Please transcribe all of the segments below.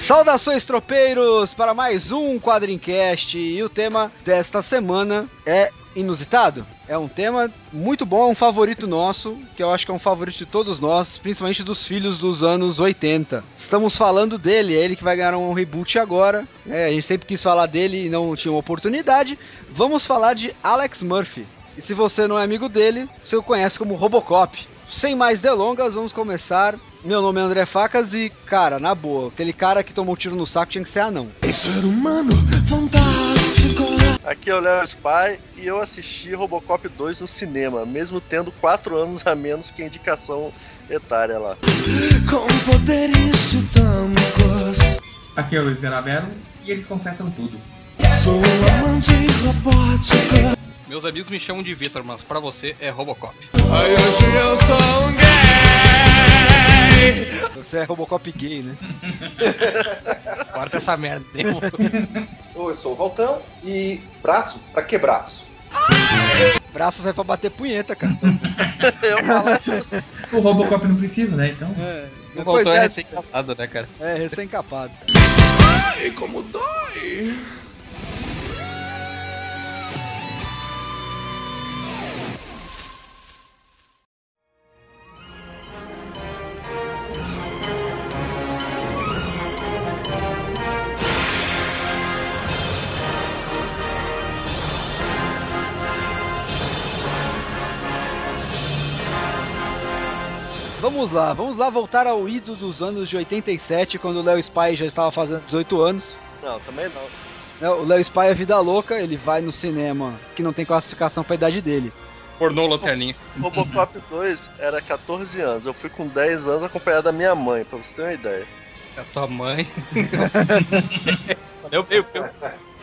Saudações tropeiros para mais um Quadrincast e o tema desta semana é inusitado. É um tema muito bom, é um favorito nosso, que eu acho que é um favorito de todos nós, principalmente dos filhos dos anos 80. Estamos falando dele, é ele que vai ganhar um reboot agora. É, a gente sempre quis falar dele e não tinha uma oportunidade. Vamos falar de Alex Murphy. E se você não é amigo dele, você o conhece como Robocop. Sem mais delongas, vamos começar. Meu nome é André Facas e, cara, na boa, aquele cara que tomou tiro no saco tinha que ser anão. Ser humano fantástico. Aqui é o Léo Spy e eu assisti Robocop 2 no cinema, mesmo tendo 4 anos a menos que a indicação etária lá. Com poderes titânicos. Aqui é o Luiz Garabelo e eles consertam tudo. Sou amante robótica. Meus amigos me chamam de Vitor, mas pra você é Robocop. Ai, hoje eu sou um gay. Você é Robocop gay, né? Corta essa merda. hein? Oi, eu sou o Valtão e braço? Pra que braço? Braços é pra bater punheta, cara. Eu falo isso. O Robocop não precisa, né? Então. É, O Voltor é é, recém-casado, né, cara? é recém-capado. Ai, como dói. Vamos lá, vamos lá voltar ao ido dos anos de 87, quando o Léo Spy já estava fazendo 18 anos. Não, também não. né? O Léo Spy é vida louca, ele vai no cinema que não tem classificação pra idade dele. Pornô lanterninha. Robocop 2 era 14 anos, eu fui com 10 anos acompanhado da minha mãe, pra você ter uma ideia. É a tua mãe. eu, eu, eu.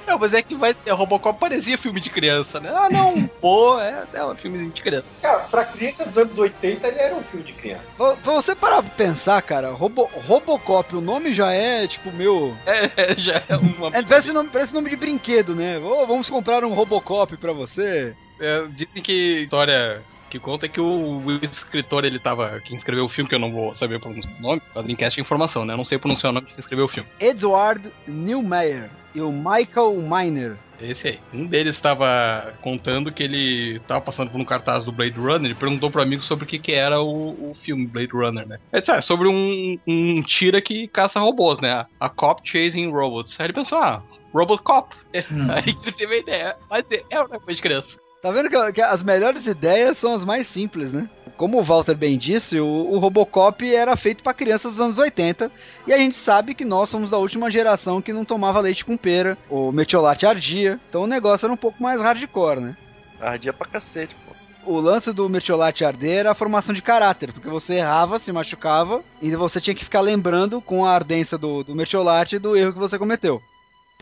Não, mas é que vai ter. Robocop parecia filme de criança, né? Ah, não, pô, é, é um filme de criança. Cara, pra criança dos anos 80 ele era um filme de criança. Pra pra você parar pra pensar, cara, Robo- Robocop, o nome já é, tipo, meu... É, é, já é uma. É, parece, nome, parece nome de brinquedo, né? Ô, vamos comprar um Robocop pra você. É, dizem que a história que conta é que o, o escritor, ele tava. Quem escreveu o filme, que eu não vou saber pronunciar o nome, a Dreamcast é informação, né? Eu não sei pronunciar o nome de quem escreveu o filme. Edward Newmeyer e o Michael Miner. Esse aí. Um deles estava contando que ele estava passando por um cartaz do Blade Runner ele perguntou pro amigo sobre o que, que era o, o filme Blade Runner, né? Ele disse, ah, é sobre um, um tira que caça robôs, né? A Cop Chasing Robots. Aí ele pensou, ah, Robocop. Hum. Aí ele teve a ideia. Mas é é uma coisa de criança. Tá vendo que, que as melhores ideias são as mais simples, né? Como o Walter bem disse, o, o Robocop era feito pra crianças dos anos 80 e a gente sabe que nós somos da última geração que não tomava leite com pera, o metiolate ardia, então o negócio era um pouco mais hardcore, né? Ardia pra cacete, pô. O lance do metiolate arder era a formação de caráter, porque você errava, se machucava e você tinha que ficar lembrando com a ardência do, do metiolate do erro que você cometeu.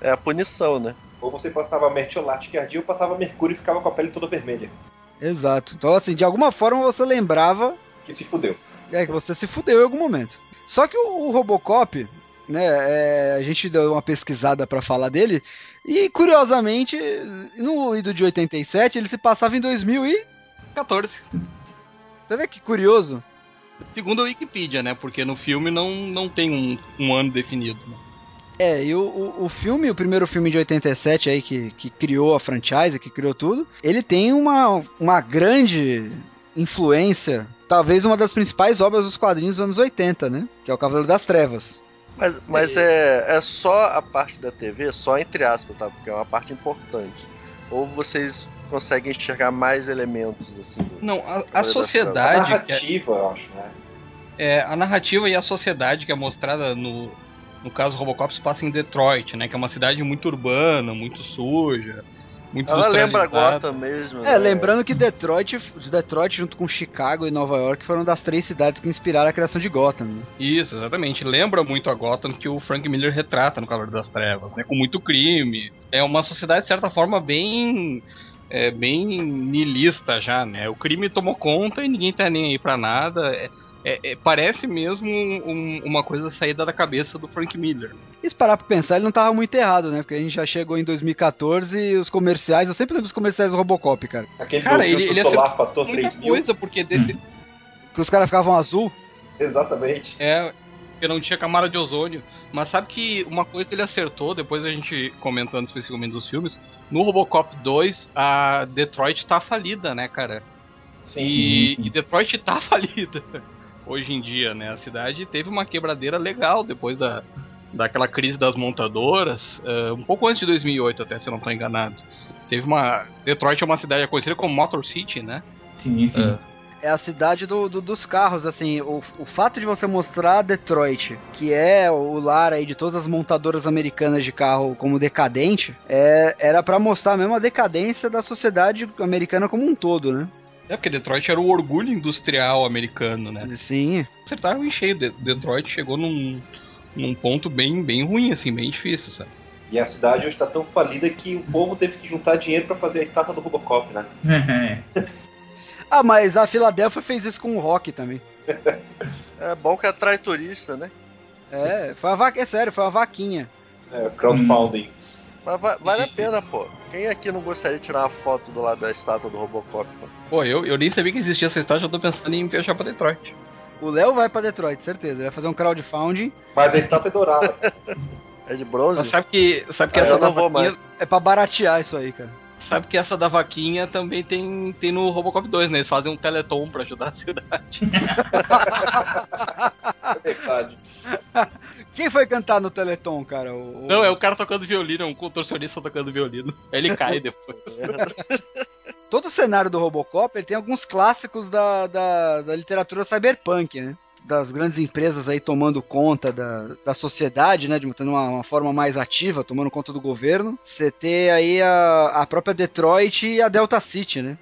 É a punição, né? Ou você passava mertiolate que ardia ou passava mercúrio e ficava com a pele toda vermelha. Exato. Então, assim, de alguma forma você lembrava Que se fudeu. É, que você se fudeu em algum momento. Só que o, o Robocop, né, é, a gente deu uma pesquisada pra falar dele, e curiosamente, no ido de 87, ele se passava em 2000 e... 14. Você vê que curioso? Segundo a Wikipedia, né? Porque no filme não, não tem um, um ano definido. Né? É, e o, o, o filme, o primeiro filme de 87 aí, que, que criou a franchise, que criou tudo, ele tem uma, uma grande influência, talvez uma das principais obras dos quadrinhos dos anos 80, né? Que é o Cavaleiro das Trevas. Mas, mas é, é só a parte da TV, só entre aspas, tá? Porque é uma parte importante. Ou vocês conseguem enxergar mais elementos, assim. Não, a, a A sociedade. que é- narrativa, eu acho, né? É, a narrativa e a sociedade que é mostrada no, no caso Robocop se passa em Detroit, né? Que é uma cidade muito urbana, muito suja, muito Ela lembra. Gotham mesmo. É, né? lembrando que Detroit, Detroit junto com Chicago e Nova York foram das três cidades que inspiraram a criação de Gotham. né? Isso, exatamente. Lembra muito a Gotham que o Frank Miller retrata no Cavaleiro das Trevas, né? Com muito crime. É uma sociedade, de certa forma, bem. É, bem nihilista já, né? O crime tomou conta e ninguém tá nem aí pra nada. É, é- parece mesmo um- uma coisa saída da cabeça do Frank Miller. E se parar pra pensar, ele não tava muito errado, né? Porque a gente já chegou em 2014 e os comerciais, eu sempre lembro dos comerciais do Robocop, cara. Aquele Cara, ele- ele solar fator Muita 3000. coisa, porque desse, Que os caras ficavam azul. Exatamente. É, porque não tinha camada de ozônio. Mas sabe que uma coisa ele acertou, depois a gente comentando especificamente dos filmes, no Robocop 2, a Detroit tá falida, né, cara? Sim. E, e Detroit tá falida hoje em dia, né? A cidade teve uma quebradeira legal depois da, daquela crise das montadoras, eh, um pouco antes de 2008 até, se eu não tô enganado. Teve uma... Detroit é uma cidade conhecida como Motor City, né? Sim, sim. É. É a cidade do, do- dos carros, assim. O, o fato de você mostrar Detroit, que é o lar aí de todas as montadoras americanas de carro como decadente, é, era pra mostrar mesmo a decadência da sociedade americana como um todo, né? É, porque Detroit era o orgulho industrial americano, né? Sim. acertaram em cheio. De- Detroit chegou num, num ponto bem, bem ruim, assim, bem difícil, sabe? E a cidade hoje está tão falida que o povo teve que juntar dinheiro pra fazer a estátua do Robocop, né? Ah, mas a Filadélfia fez isso com o rock também. É bom que atrai turista, né? É, foi uma vaca, é sério, foi uma vaquinha. É, crowdfunding. Mas va- vale a pena, pô. Quem aqui não gostaria de tirar uma foto do lado da estátua do Robocop? Pô? Pô, eu, eu nem sabia que existia essa história, já tô pensando em viajar pra Detroit. O Léo vai pra Detroit, certeza. Ele vai fazer um crowdfunding. Mas a estátua é dourada. É de bronze? Mas sabe que, sabe que Ah, essa eu da vaquinha, mais. É pra baratear isso aí, cara. sabe que essa da vaquinha também tem, tem no Robocop 2, né? Eles fazem um teleton pra ajudar a cidade. É verdade. Quem foi cantar no Teleton, cara? O, Não, é o cara tocando violino, é um contorcionista tocando violino. Aí ele cai depois. Todo o cenário do Robocop ele tem alguns clássicos da, da, da literatura cyberpunk, né? Das grandes empresas aí tomando conta da, da sociedade, né? De tendo uma, uma forma mais ativa, tomando conta do governo. Você ter aí a, a própria Detroit e a Delta City, né?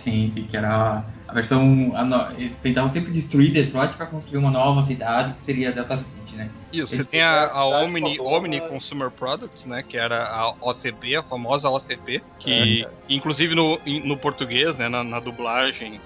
Sim, sim, que era a versão. a no- Eles tentavam sempre destruir Detroit para construir uma nova cidade que seria Delta City, né? Isso, você tem é a, a Omni. Omni Consumer Products, né? Que era a OCP, a famosa OCP, que inclusive no, no português, né? Na, na dublagem.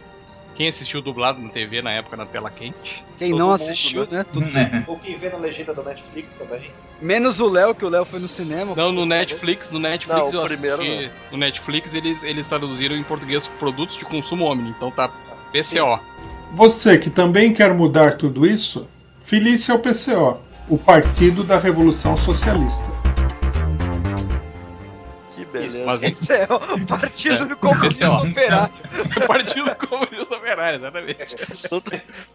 Quem assistiu dublado na TV na época na tela quente? Quem Todo não mundo, assistiu, né? né? Tudo- Ou quem vê na legenda da Netflix também. Menos o Léo, que o Léo foi no cinema. Não, no Netflix, no Netflix Não, o eu primeiro assisti- No Netflix eles, eles traduziram em português produtos de consumo Omni, então tá PCO. Você que também quer mudar tudo isso, filie-se ao PCO, o Partido da Revolução Socialista. Beleza. Mas Esse é o Partido É. do Comunista é. Operário. Partido Comunista Operário, exatamente.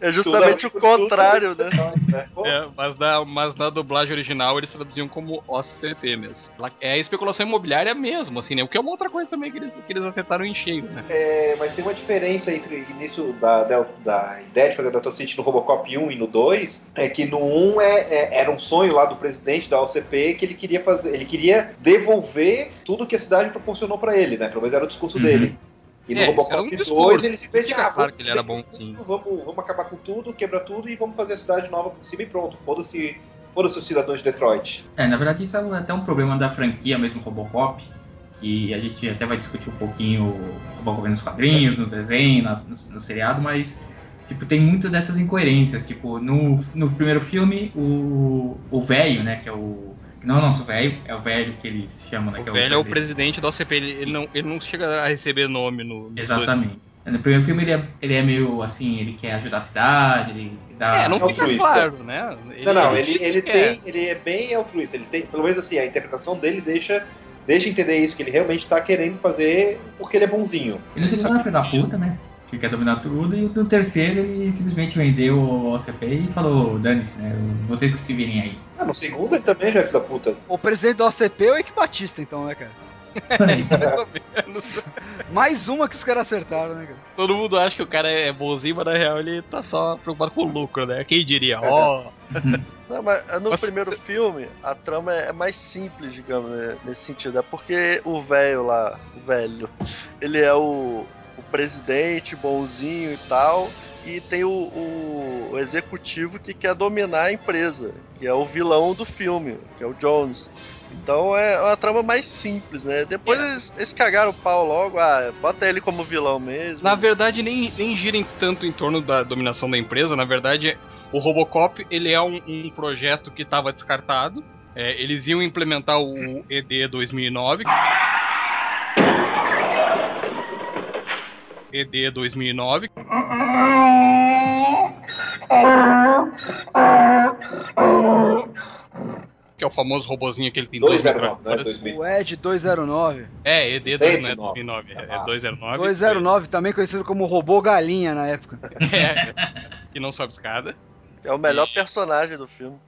É justamente o contrário, né? É, mas, na, mas na dublagem original eles traduziam como OCP mesmo. É a especulação imobiliária mesmo, assim, né? O que é uma outra coisa também que eles, que eles acertaram em cheio, né? É, mas tem uma diferença entre nisso da, da, da ideia de fazer Delta City no Robocop 1 e no 2, é que no 1 é, é- era um sonho lá do presidente da OCP que ele queria fazer, ele queria devolver tudo que a cidade proporcionou pra ele, né? Pelo menos era o discurso Uhum. dele. E no É, Robocop um 2 discurso. ele simplesmente Fica ah, claro vamos que ele era fazer bom, sim. tudo, Vamos, vamos acabar com tudo, quebrar tudo e vamos fazer a cidade nova por cima e pronto. Foda-se foda-se os cidadãos de Detroit. É, na verdade isso é até um problema da franquia mesmo Robocop, que a gente até vai discutir um pouquinho o Robocop nos quadrinhos, no desenho, no, no seriado, mas tipo, tem muito dessas incoerências. Tipo, no, no primeiro filme, o o velho, né, que é o... Não é o nosso velho, é o velho que eles chamam, né? O que velho é o presidente. presidente da OCP, ele, ele não, ele não chega a receber nome no. Exatamente. No primeiro filme ele é, ele é meio assim, ele quer ajudar a cidade, ele dá... É, não É fica altruísta. claro, né? não, não, ele, ele é. tem. Ele é bem altruísta. Ele tem, pelo menos assim, a interpretação dele deixa, deixa entender isso, que ele realmente tá querendo fazer porque ele é bonzinho. Ele é filho da puta, né? Que quer dominar tudo, e no terceiro ele simplesmente vendeu o OCP e falou, dane-se, né? Vocês que se virem aí. Ah, no segundo ele também já é da puta. O presidente da OCP é o Eike Batista, então, né, cara? Menos. Mais uma que os caras acertaram, né, cara? Todo mundo acha que o cara é bonzinho, mas na real ele tá só preocupado com o lucro, né? Quem diria? Ó. Não, mas no primeiro filme, a trama é mais simples, digamos, né, nesse sentido. É porque o velho lá, o velho, ele é o, o presidente bonzinho e tal. e tem o, o- o executivo que quer dominar a empresa, que é o vilão do filme, que é o Jones. Então é uma trama mais simples, né? Depois eles, eles cagaram o pau logo, ah, bota ele como vilão mesmo. Na verdade, nem, nem girem tanto em torno da dominação da empresa. Na verdade, o Robocop ele é um, um projeto que estava descartado. É, eles iam implementar o ED 2009. ED 2009. Que é o famoso robozinho que ele tem 209, não é metralhadoras. 2000. O Ed 209. É, ED 2, não é 2009, é Ah, 209. 209, também conhecido como robô galinha na época. É, que não sobe escada. É o melhor personagem do filme,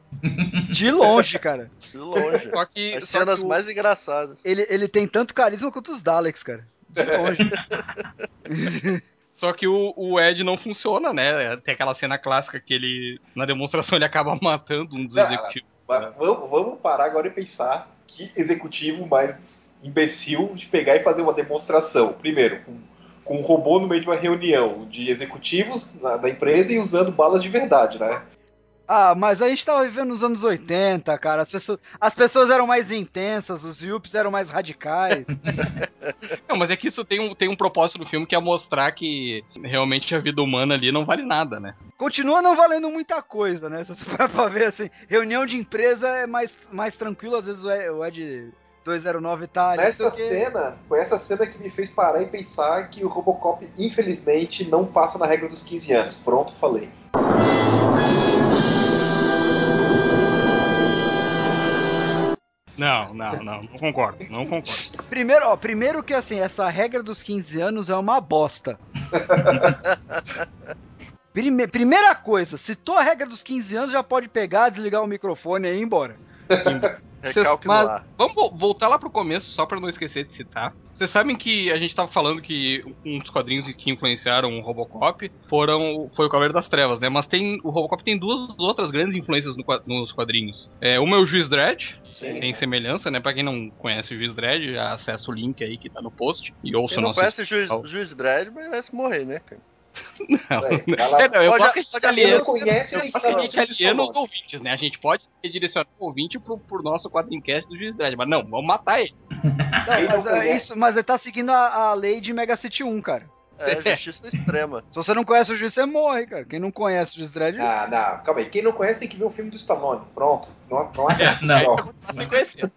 De longe, cara. de longe. Só que, As só cenas que o- mais engraçadas. Ele, ele tem tanto carisma quanto os Daleks, cara. Só que o, o Ed não funciona, né? Tem aquela cena clássica que ele, na demonstração, ele acaba matando um dos Ah, executivos. Mas vamos, vamos parar agora e pensar que executivo mais imbecil de pegar e fazer uma demonstração. Primeiro, com, com um robô no meio de uma reunião de executivos na- da empresa e usando balas de verdade, né? Ah, mas a gente tava vivendo nos anos 80, cara. As pessoas, as pessoas eram mais intensas, os Yups eram mais radicais. Não, mas é que isso tem um, tem um propósito do filme que é mostrar que realmente a vida humana ali não vale nada, né? Continua não valendo muita coisa, né? Se você parar pra ver assim, reunião de empresa é mais, mais tranquilo, às vezes o Ed, o Ed 209 tá ali. Nessa porque- cena, foi essa cena que me fez parar e pensar que o Robocop, infelizmente, não passa na regra dos 15 anos. Pronto, falei. Não, não, não, não concordo, não concordo. Primeiro, ó, primeiro que assim, essa regra dos 15 anos é uma bosta. Prime- primeira coisa, citou a regra dos 15 anos, já pode pegar, desligar o microfone e ir embora. Recalque Mas. Vamos vo- voltar lá pro começo, só pra não esquecer de citar. Vocês sabem que a gente tava falando que um dos quadrinhos que influenciaram o Robocop foram, foi o Cavaleiro das Trevas, né? Mas tem o Robocop tem duas outras grandes influências no nos quadrinhos. É, uma é o Juiz Dredd, Sim. tem semelhança, né? Pra quem não conhece o Juiz Dredd, já acessa o link aí que tá no post e ouça Quem não nosso... conhece o juiz, juiz Dredd merece morrer, né, cara? Não, É, vai lá. É, não, eu Pode- gosto que a gente pode aliena- Não conhece, eu gente, gosto que a não, gente não, aliena os não. ouvintes, né? A gente pode redirecionar o ouvinte pro, pro nosso quadrincast do Juiz Dredd, mas não, vamos matar ele. Não, mas, não é, isso, mas ele tá seguindo a, a lei de Mega City 1, cara. É justiça extrema. Se você não conhece o juiz, você morre, cara. Quem não conhece o juiz Dredd. Ah, não, calma aí. Quem não conhece tem que ver o filme do Stallone. Pronto. Não, não há É, não. Ó, Tá sem conhecer.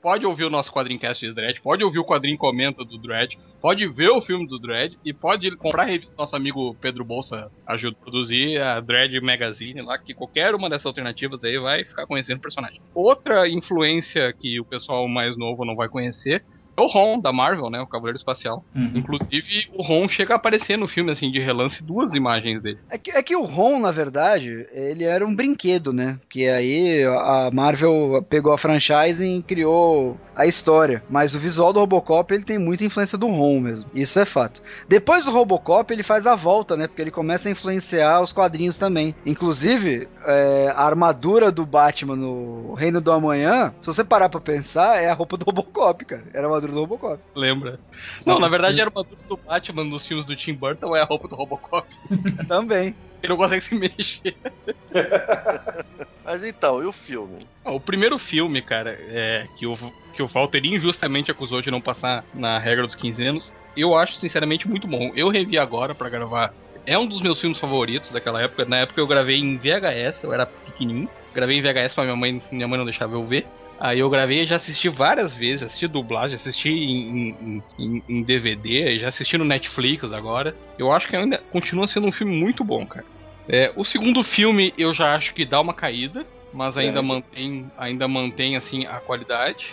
Pode ouvir o nosso quadrincast de Dredd, pode ouvir o quadrinho comenta do Dredd, pode ver o filme do Dredd e pode comprar a revista do nosso amigo Pedro Bolsa ajuda a produzir, a Dredd Magazine lá, que qualquer uma dessas alternativas aí vai ficar conhecendo o personagem. Outra influência que o pessoal mais novo não vai conhecer é o Ron, da Marvel, né? O Cavaleiro Espacial. Uhum. Inclusive, o Ron chega a aparecer no filme, assim, de relance, duas imagens dele. É que, é que o Ron, na verdade, ele era um brinquedo, né? Que aí a Marvel pegou a franchise e criou a história. Mas o visual do Robocop, ele tem muita influência do Ron mesmo. Isso é fato. Depois do Robocop, ele faz a volta, né? Porque ele começa a influenciar os quadrinhos também. Inclusive, é, a armadura do Batman no Reino do Amanhã, se você parar pra pensar, é a roupa do Robocop, cara. Era a armadura do Robocop. Lembra? Não, na verdade, a armadura do Batman nos filmes do Tim Burton é a roupa do Robocop. Também. Ele não consegue se mexer. Mas então, e o filme? Ah, O primeiro filme, cara, é, que, o, que o Walter injustamente acusou de não passar na regra dos 15 anos, eu acho sinceramente muito bom. Eu revi agora pra gravar. É um dos meus filmes favoritos daquela época. Na época eu gravei em VHS, eu era pequenininho. Gravei em VHS, mas minha mãe, minha mãe não deixava eu ver. Aí eu gravei e já assisti várias vezes, assisti dublagem, assisti em, em- em- em DVD, já assisti no Netflix agora. Eu acho que ainda continua sendo um filme muito bom, cara. É, o segundo filme eu já acho que dá uma caída, mas ainda Grande. mantém, ainda mantém assim a qualidade.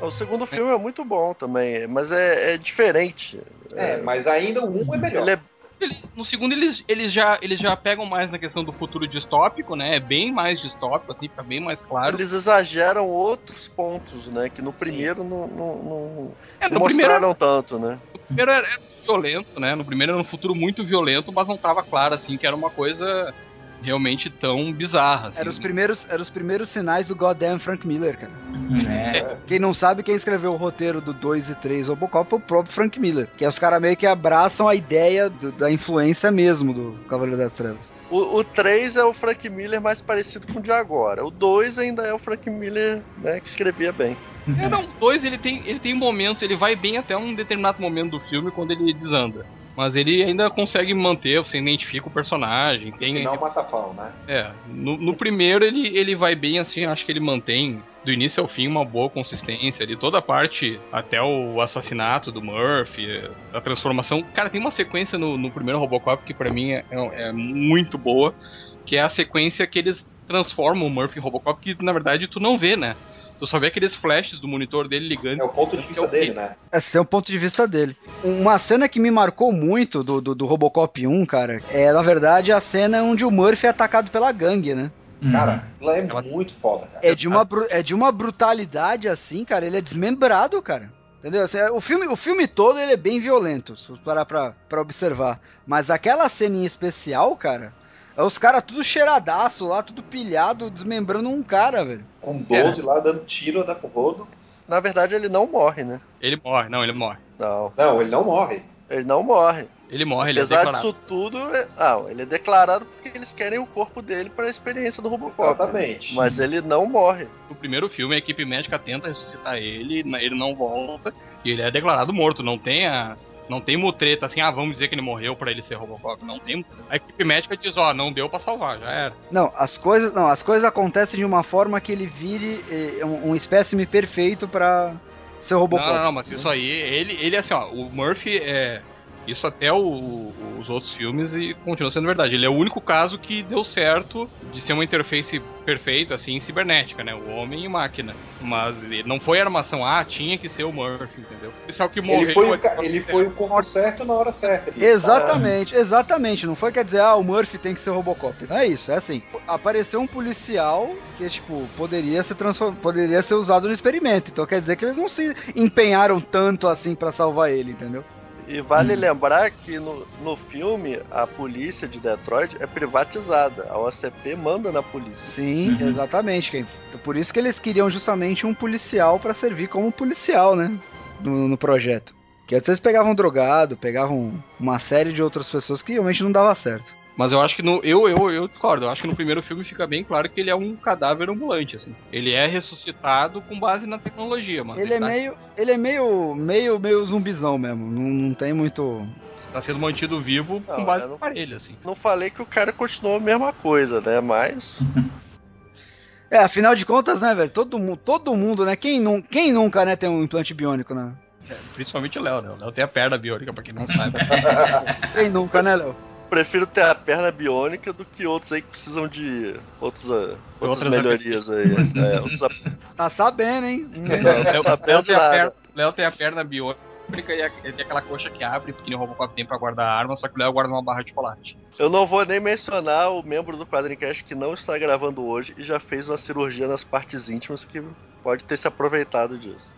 O segundo filme é muito bom também, mas é, é diferente. É, mas ainda o 1 é melhor. Ele é Eles- no segundo eles, eles, já, eles já pegam mais na questão do futuro distópico, né? É bem mais distópico, assim, fica bem mais claro. Eles exageram outros pontos, né? Que no primeiro não, não, não- É, no primeiro, mostraram tanto, né? no primeiro era, era violento, né? No primeiro era um futuro muito violento, mas não tava claro, assim, que era uma coisa realmente tão bizarra. Assim. Eram os primeiros, eram os primeiros sinais do goddamn Frank Miller, cara. É. Quem não sabe, quem escreveu o roteiro do 2 e 3 Robocop foi o próprio Frank Miller. Que é os caras meio que abraçam a ideia do- da influência mesmo do Cavaleiro das Trevas. O, o 3 é o Frank Miller mais parecido com o de agora. O 2 ainda é o Frank Miller, né, que escrevia bem. É, não, o dois ele tem, ele tem momentos, ele vai bem até um determinado momento do filme quando ele desanda. Mas ele ainda consegue manter, você identifica o personagem, tem. Final mata pau, né? É, no, no primeiro ele, ele vai bem assim, acho que ele mantém do início ao fim uma boa consistência ali, toda a parte até o assassinato do Murphy, a transformação. Cara, tem uma sequência no, no primeiro Robocop que pra mim é, é muito boa, que é a sequência que eles transformam o Murphy em Robocop, que na verdade tu não vê, né? Tu só vê aqueles flashes do monitor dele ligando. É o ponto de vista dele, né? Esse tem um ponto de vista dele. Uma cena que me marcou muito do, do, do Robocop 1, cara, é na verdade a cena onde o Murphy é atacado pela gangue, né? Cara, aquilo é muito foda, cara. É de uma, é de uma brutalidade assim, cara. Ele é desmembrado, cara. Entendeu? Assim, o, filme, o filme todo ele é bem violento, se você parar pra, pra observar. Mas aquela cena em especial, cara, é os caras tudo cheiradaço lá, tudo pilhado, desmembrando um cara, velho. Com 12 lá dando tiro né, pro rodo. Na verdade, ele não morre, né? Ele morre, não, ele morre. Não. Não, ele não morre. Ele não morre. Ele morre, ele é Apesar declarado. disso tudo, é... ah, ele é declarado porque eles querem o corpo dele para a experiência do Robocop. Exatamente. Mas ele não morre. No primeiro filme, a equipe médica tenta ressuscitar ele, ele não volta e ele é declarado morto. Não tem a. Não tem mutreta assim, ah, vamos dizer que ele morreu pra ele ser Robocop. Não tem. A equipe médica diz, ó, não deu pra salvar, já era. Não, as coisas, não, as coisas acontecem de uma forma que ele vire eh, um, um espécime perfeito pra ser Robocop. Não, não, não, mas isso aí, ele, ele assim, ó, o Murphy é. Isso até o- os outros filmes e continua sendo verdade. Ele é o único caso que deu certo de ser uma interface perfeita, assim, cibernética, né? O homem e máquina. Mas ele não foi armação, ah, tinha que ser o Murphy, entendeu? Isso é o que morreu. Ele foi, o, ca- ele foi o corpo certo na hora certa. Exatamente, exatamente. Não foi quer dizer, ah, o Murphy tem que ser o Robocop. Não é isso, é assim. Apareceu um policial que, tipo, poderia ser, transform... poderia ser usado no experimento. Então quer dizer que eles não se empenharam tanto assim pra salvar ele, entendeu? E vale Hum. lembrar que no, no filme a polícia de Detroit é privatizada. A OCP manda na polícia. Sim, exatamente. Ken. Então, Por isso que eles queriam justamente um policial pra servir como policial, né? No, no projeto. Que antes eles pegavam drogado, pegavam uma série de outras pessoas que realmente não dava certo. Mas eu acho que no. Eu, eu, eu discordo. Eu acho que no primeiro filme fica bem claro que ele é um cadáver ambulante, assim. Ele é ressuscitado com base na tecnologia, mas Ele é tá, meio. Ele é meio. meio, meio zumbizão mesmo. Não, não tem muito. tá sendo mantido vivo Não, com base no aparelho, assim. Não falei que o cara continuou a mesma coisa, né? Mas. É, afinal de contas, né, velho? Todo mundo, todo mundo, né? Quem, nu quem nunca, né, tem um implante biônico, né? Principalmente o Léo, né? O Léo tem a perna biônica, pra quem não sabe. Quem nunca, né, Léo? Prefiro ter a perna biônica do que outros aí que precisam de outros, ah, outras Outras melhorias aí. É, outros Tá sabendo, hein? Não, Léo- sabendo Léo de tem a nada. perna- Léo tem a perna biônica e ele tem aquela coxa que abre, porque o Robocop tem pra guardar a arma, só que o Léo guarda uma barra de chocolate. Eu não vou nem mencionar o membro do Quadrincast que não está gravando hoje e já fez uma cirurgia nas partes íntimas que pode ter se aproveitado disso.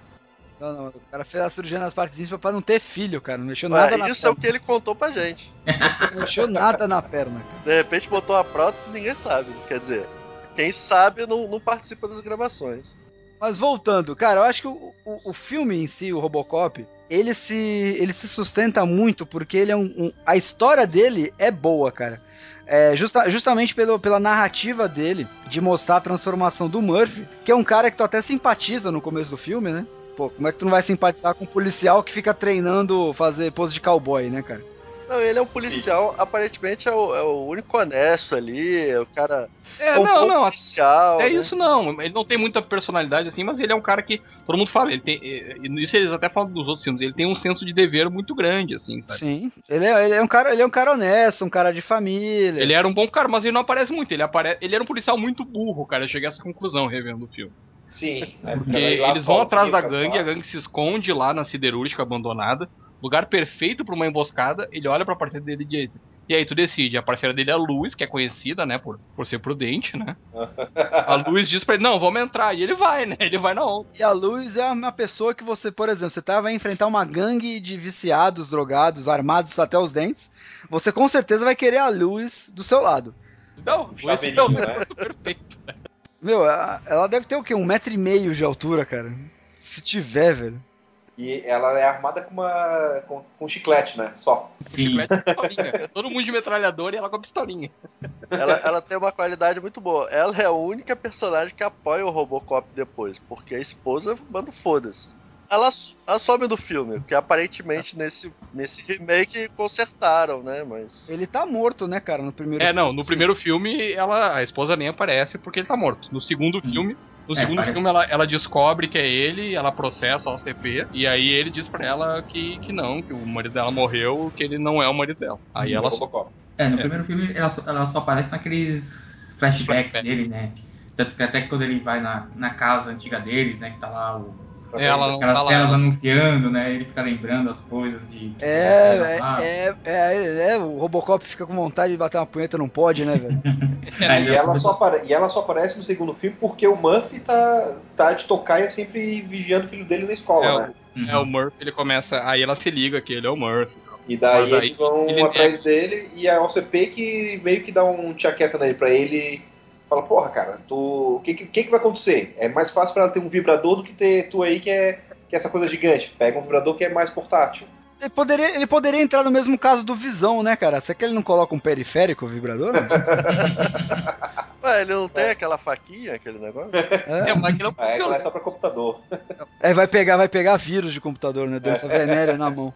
Não, não, o cara fez a cirurgia nas partes íntimas pra não ter filho, cara. Não mexeu Ué, nada na isso é o que ele contou pra gente. Não mexeu nada na perna. De repente botou a prótese e ninguém sabe. Quer dizer, quem sabe não, não participa das gravações. Mas voltando, cara, eu acho que o, o, o filme em si, o Robocop, ele se, ele se sustenta muito porque ele é um, um- a história dele é boa, cara. É, justa- justamente pelo, pela narrativa dele de mostrar a transformação do Murphy, que é um cara que tu até simpatiza no começo do filme, né? Pô, como é que tu não vai simpatizar com um policial que fica treinando fazer pose de cowboy, né, cara? Não, ele é um policial, aparentemente é o, é o único honesto ali, é o cara. É, um não, não, policial. É né? isso não, ele não tem muita personalidade assim, mas ele é um cara que todo mundo fala, ele tem, eh, isso eles até falam dos outros filmes, ele tem um senso de dever muito grande, assim, sabe? Sim. Ele é, ele é um cara, ele é um cara honesto, um cara de família. Ele era um bom cara, mas ele não aparece muito, ele apare... ele era um policial muito burro, cara, eu cheguei a essa conclusão revendo o filme. Sim. né, Porque eles vão atrás da gangue, a gangue se esconde lá na siderúrgica abandonada, lugar perfeito pra uma emboscada, ele olha pra parceira dele e diz, e aí tu decide, a parceira dele é a Luz, que é conhecida, né, por, por ser prudente, né? A Luz diz pra ele, não, vamos entrar, e ele vai, né, ele vai na onda. E a Luz é uma pessoa que você, por exemplo, você tá, vai enfrentar uma gangue de viciados, drogados, armados até os dentes. Você com certeza vai querer a Luz do seu lado. Não, Um esse chaveirinho, é um né? Meu, ela deve ter o quê? Um metro e meio de altura, cara. Se tiver, velho. E ela é armada com uma. com, com chiclete, né? Só. Sim. Mete pistolinha. Todo mundo de metralhador e ela com a pistolinha. Ela, ela tem uma qualidade muito boa. Ela é a única personagem que apoia o Robocop depois, porque a esposa manda foda-se. Ela, ela some do filme, porque aparentemente nesse, nesse remake consertaram, né? Mas. Ele tá morto, né, cara, no primeiro É, não, filme, no assim. primeiro filme ela, a esposa nem aparece porque ele tá morto. No segundo filme, no É, segundo parece. filme ela, ela descobre que é ele, ela processa a OCP e aí ele diz pra ela que, que não, que o marido dela morreu, que ele não é o marido dela. Aí ela só. É, no É. primeiro filme ela só, ela só aparece naqueles flashbacks Flashback. dele, né? Tanto que até que quando ele vai na, na casa antiga deles, né? Que tá lá o, ela aquelas tá telas anunciando, né? Ele fica lembrando as coisas de. É, Ah, é, é, é, é, o Robocop fica com vontade de bater uma punheta, não pode, né, velho? E ela, só apare- e ela só aparece no segundo filme porque o Murphy tá, tá de tocaia sempre vigiando o filho dele na escola, É, né? Uhum. É o Murphy, ele começa. Aí ela se liga que ele é o Murphy. E daí Mas aí eles vão ele atrás dele e a OCP que meio que dá um tchaqueta nele pra ele. Fala, porra, cara, tu. O que, que, que vai acontecer? É mais fácil pra ela ter um vibrador do que ter tu aí que é, que é essa coisa gigante. Pega um vibrador que é mais portátil. Ele poderia, ele poderia entrar no mesmo caso do Visão, né, cara? Será que ele não coloca um periférico vibrador? Ué, ele não tem aquela faquinha, aquele negócio? É, É, mas que não Aí funciona. ela é só pra computador. é, vai pegar, vai pegar vírus de computador, né? Doença venérea na mão.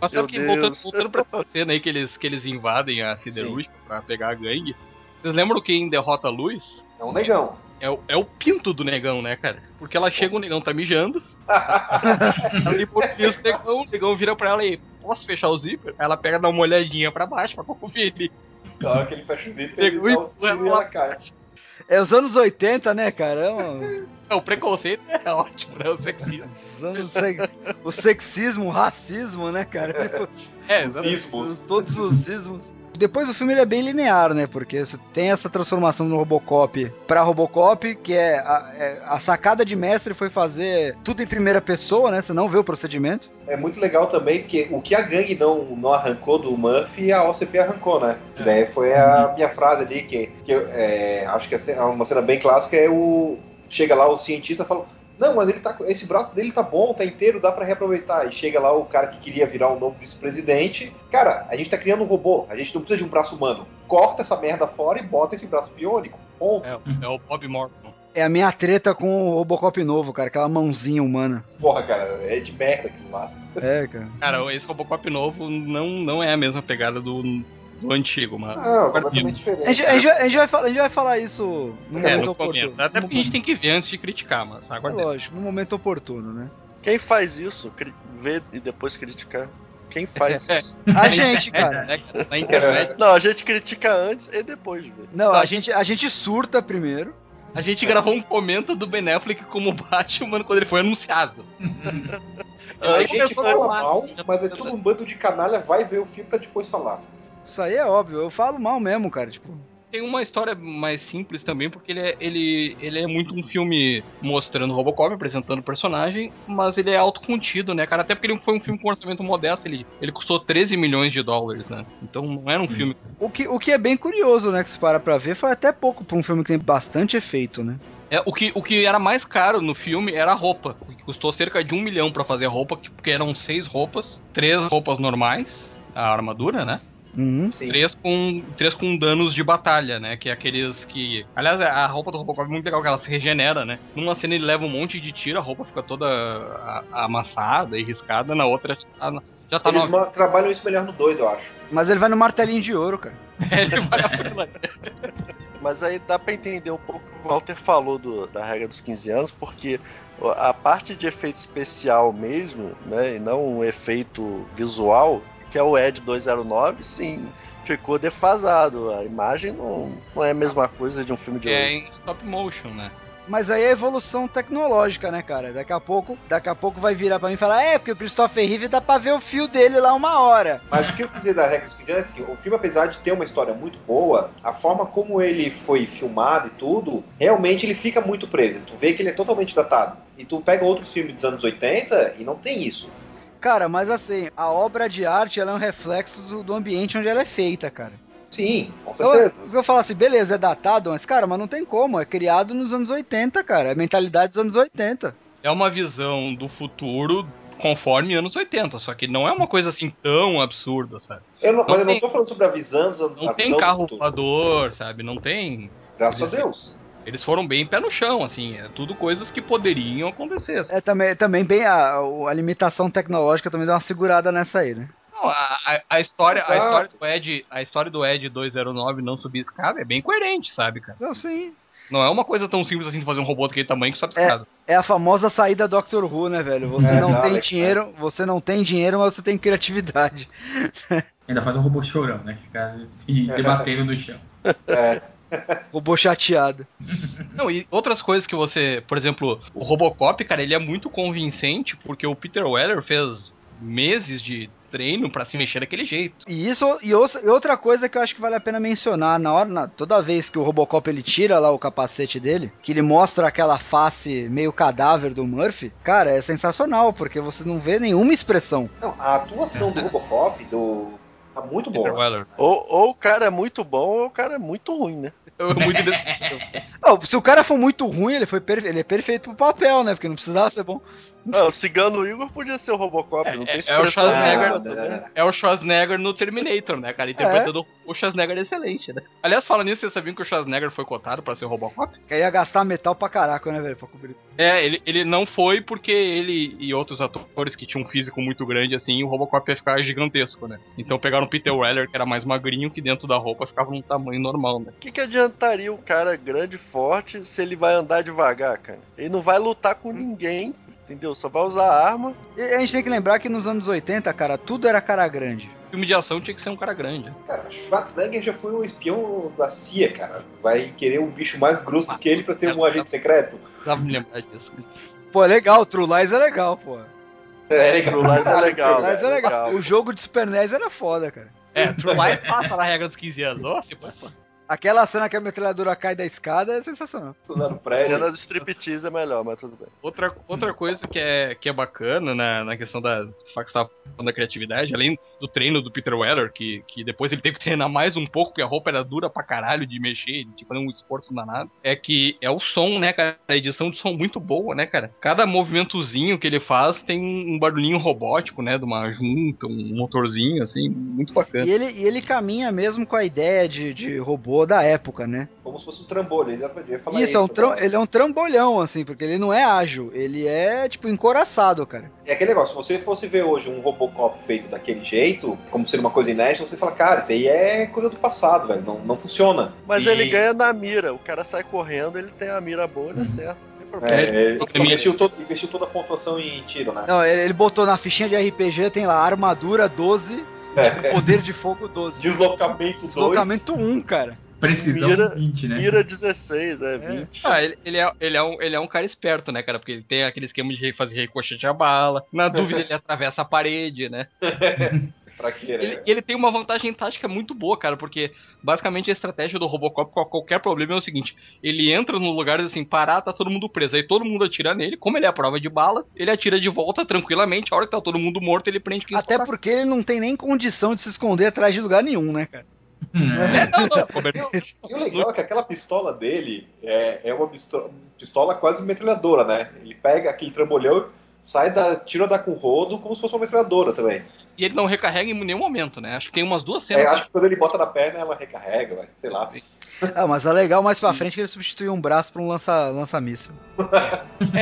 Mas Meu sabe que voltando, voltando pra essa cena aí que eles, que eles invadem a siderúrgica pra pegar a gangue, vocês lembram quem derrota a luz? É um negão. É o, é o pinto do negão, né, cara? Porque ela chega, o negão tá mijando. ela limpa o negão, o negão vira pra ela e posso fechar o zíper? Ela pega, dá uma olhadinha pra baixo pra conferir. Na hora que ele fecha o zíper, ele Pegou dá e o tiro e ela cai. É os anos 80, né, cara? É É, o preconceito é ótimo, né? O sexismo. os anos se- o sexismo, o racismo, né, cara? Tipo, É, Os todos os ismos. Depois o filme ele é bem linear, né? Porque você tem essa transformação no Robocop pra Robocop, que é a, é- a sacada de mestre foi fazer tudo em primeira pessoa, né? Você não vê o procedimento. É muito legal também, porque o que a gangue não, não arrancou do Murphy, a OCP arrancou, né? Que daí foi a minha frase ali, que, que eu, é, acho que é é uma cena bem clássica, é o. Chega lá o cientista e fala. Não, mas ele tá, com- esse braço dele tá bom, tá inteiro, dá pra reaproveitar. E chega lá o cara que queria virar um novo vice-presidente. Cara, a gente tá criando um robô, a gente não precisa de um braço humano. Corta essa merda fora e bota esse braço biônico. Ponto. É, é o Bob Morton. É a minha treta com o Robocop novo, cara. Aquela mãozinha humana. Porra, cara, é de merda aquilo lá. É, cara. Cara, esse Robocop novo não, não é a mesma pegada do, do antigo, mas. Não, completamente diferente. A gente, a gente vai- a gente vai falar, a gente vai falar isso no É, momento no oportuno. começo. Até porque a gente tem que ver antes de criticar, mas É agora. lógico, no momento oportuno, né? Quem faz isso? Ver e depois criticar? Quem faz É. isso? A gente, cara. É, na internet, Não, a gente critica antes e depois vê. Não, a gente, a gente surta primeiro. a gente gravou um comento do Ben Affleck como Batman quando ele foi anunciado. A gente fala mal, mas é todo um bando de canalha vai ver o filme pra depois falar. Isso aí é óbvio. Eu falo mal mesmo, cara. Tipo, Tem uma história mais simples também, porque ele é, ele, ele é muito um filme mostrando o Robocop, apresentando o personagem, mas ele é autocontido, né, cara? Até porque ele foi um filme com orçamento modesto, ele, ele custou 13 milhões de dólares, né? Então não era um filme. o que, o que é bem curioso, né? Que se para pra ver, foi até pouco pra um filme que tem bastante efeito, né? É, o, que, o que era mais caro no filme era a roupa, o que custou cerca de um milhão pra fazer a roupa, porque eram seis roupas, três roupas normais, a armadura, né? Uhum. Três com, três com danos de batalha, né? Que é aqueles que. Aliás, a roupa do Robocop é muito legal, que ela se regenera, né? Numa cena ele leva um monte de tiro, a roupa fica toda amassada e riscada, na outra já tá, já tá Eles ma- trabalham isso melhor no 2, eu acho. Mas ele vai no martelinho de ouro, cara. Ele vai apelando. Mas aí dá pra entender um pouco o que o Walter falou do- da regra dos 15 anos, porque a parte de efeito especial mesmo, né, e não um efeito visual, que é o Ed 209, sim, ficou defasado. A imagem não, não é a mesma coisa de um filme de é hoje. em stop motion, né? Mas aí é evolução tecnológica, né, cara? Daqui a pouco, daqui a pouco vai virar pra mim e falar: É, porque o Christopher Reeve dá pra ver o fio dele lá uma hora. Mas o que eu quis dizer da 15 anos é assim, o filme, apesar de ter uma história muito boa, a forma como ele foi filmado e tudo, realmente ele fica muito preso. Tu vê que ele é totalmente datado. E tu pega outros filmes dos anos 80 e não tem isso. Cara, mas assim, a obra de arte ela é um reflexo do, do ambiente onde ela é feita, cara. Sim, com Então, certeza. eu vou falar assim, beleza, é datado, mas, cara, mas não tem como. É criado nos anos 80, cara. É mentalidade dos anos 80. É uma visão do futuro conforme anos 80, só que não é uma coisa assim tão absurda, sabe? Eu não, mas não eu não tem- tô falando sobre a visão, dos anos- Não tem carro voador, sabe? Não tem. Graças a Deus. Eles foram bem pé no chão, assim. É tudo coisas que poderiam acontecer. É também, também bem a, a limitação tecnológica também dá uma segurada nessa aí, né? Não, a, a- a história, a história do Ed, a história do Ed 209 não subir escada é bem coerente, sabe, cara? Não, sim. Não é uma coisa tão simples assim de fazer um robô daquele tamanho que sobe escada. É a famosa saída Doctor Who, né, velho? Você É, não tem Alex, dinheiro, você não tem dinheiro, mas você tem criatividade. Ainda faz um robô chorão, né? Ficar se debatendo no chão. É, Robô chateado. Não, e outras coisas que você, por exemplo, o Robocop, cara, ele é muito convincente porque o Peter Weller fez meses de treino pra se mexer daquele jeito. E isso e, e outra coisa que eu acho que vale a pena mencionar, na hora, na- toda vez que o Robocop ele tira lá o capacete dele, que ele mostra aquela face meio cadáver do Murphy, cara, é sensacional, porque você não vê nenhuma expressão. não, a atuação do Robocop do, tá muito. Weller. Ou, ou o cara é muito bom ou o cara é muito ruim, né? Muito. Oh, se o cara for muito ruim, ele, foi perfe- ele é perfeito pro papel, né? Porque não precisava ser bom. Não, o Cigano Igor podia ser o Robocop, É, não é- tem é o Schwarzenegger. né? é o Schwarzenegger no Terminator, né, cara? Interpretando o Schwarzenegger excelente, né? Aliás, falando nisso, vocês sabiam que o Schwarzenegger foi cotado pra ser o Robocop? Que ia gastar metal pra caraca, né, velho? Pra cobrir. É, ele, ele não foi porque ele e outros atores que tinham um físico muito grande, assim, o Robocop ia ficar gigantesco, né? Então pegaram o Peter Weller, que era mais magrinho, que dentro da roupa ficava num tamanho normal, né? O que, que adiantaria o cara grande e forte se ele vai andar devagar, cara? Ele não vai lutar com ninguém, entendeu? Só vai usar arma. E a gente tem que lembrar que nos anos 80, cara, tudo era cara grande. Filme de ação tinha que ser um cara grande. Cara, Schwarzenegger já foi um espião da CIA, cara. Vai querer um bicho mais grosso do que ele pra ser um agente secreto? Precisava me lembrar disso. Pô, é legal, True Lies é legal, pô. É legal. True Lies é legal, True Lies é né? legal. O jogo de Super NES era foda, cara. É, True Life passa na regra dos 15 anos. Ó, tipo, Aquela cena que a metralhadora cai da escada é sensacional. Tudo lá no A cena do striptease é melhor, mas tudo bem. Outra, outra coisa que é, que é bacana na, na questão da que falando da criatividade, além do treino do Peter Weller, que, que depois ele teve que treinar mais um pouco, porque a roupa era dura pra caralho de mexer, ele tinha que fazer um esforço danado, é que é o som, né, cara? A edição de som muito boa, né, cara? Cada movimentozinho que ele faz tem um barulhinho robótico, né, de uma junta, um motorzinho, assim, muito bacana. E ele, e ele caminha mesmo com a ideia de, de robô da época, né? Como se fosse um trambolho, exatamente. Eu ia falar Isso, é um tram- cara. ele é um trambolhão, assim, porque ele não é ágil, ele é, tipo, encoraçado, cara. É aquele negócio, se você fosse ver hoje um Robocop feito daquele jeito, como sendo uma coisa inédita, você fala, cara, isso aí é coisa do passado, velho. Não, não funciona. Mas E- ele ganha na mira. O cara sai correndo, ele tem a mira boa, ele acerta. Não tem problema. É, ele investiu, todo- investiu toda a pontuação em tiro, né? Não, ele, ele botou na fichinha de RPG, tem lá armadura 12, É. poder de fogo 12. Deslocamento 2. Deslocamento 1, cara. Precisão Mira- 20, né? Mira 16, é 20. Ah, ele, ele, é, ele, é um, ele é um cara esperto, né, cara? Porque ele tem aquele esquema de fazer ricochete a bala. Na dúvida, ele atravessa a parede, né? Pra quê, né? Ele, ele tem uma vantagem tática muito boa, cara, porque basicamente a estratégia do Robocop com qualquer problema é o seguinte: ele entra no lugar assim, parar, tá todo mundo preso. Aí todo mundo atira nele, como ele é a prova de bala, ele atira de volta tranquilamente. A hora que tá todo mundo morto, ele prende quem Até porque ele não tem nem condição de se esconder atrás de lugar nenhum, né, cara? É. É, não, não, Roberto. E o legal é que aquela pistola dele é, é uma pistola, pistola quase metralhadora, né? Ele pega aquele trambolhão, sai da. tira da com rodo como se fosse uma metralhadora também. E ele não recarrega em nenhum momento, né? Acho que tem umas duas cenas. É, acho que quando ele bota na perna, ela recarrega, vai, sei lá. Ah, mas é legal mais pra frente que ele substituiu um braço por um lança- lança-míssil.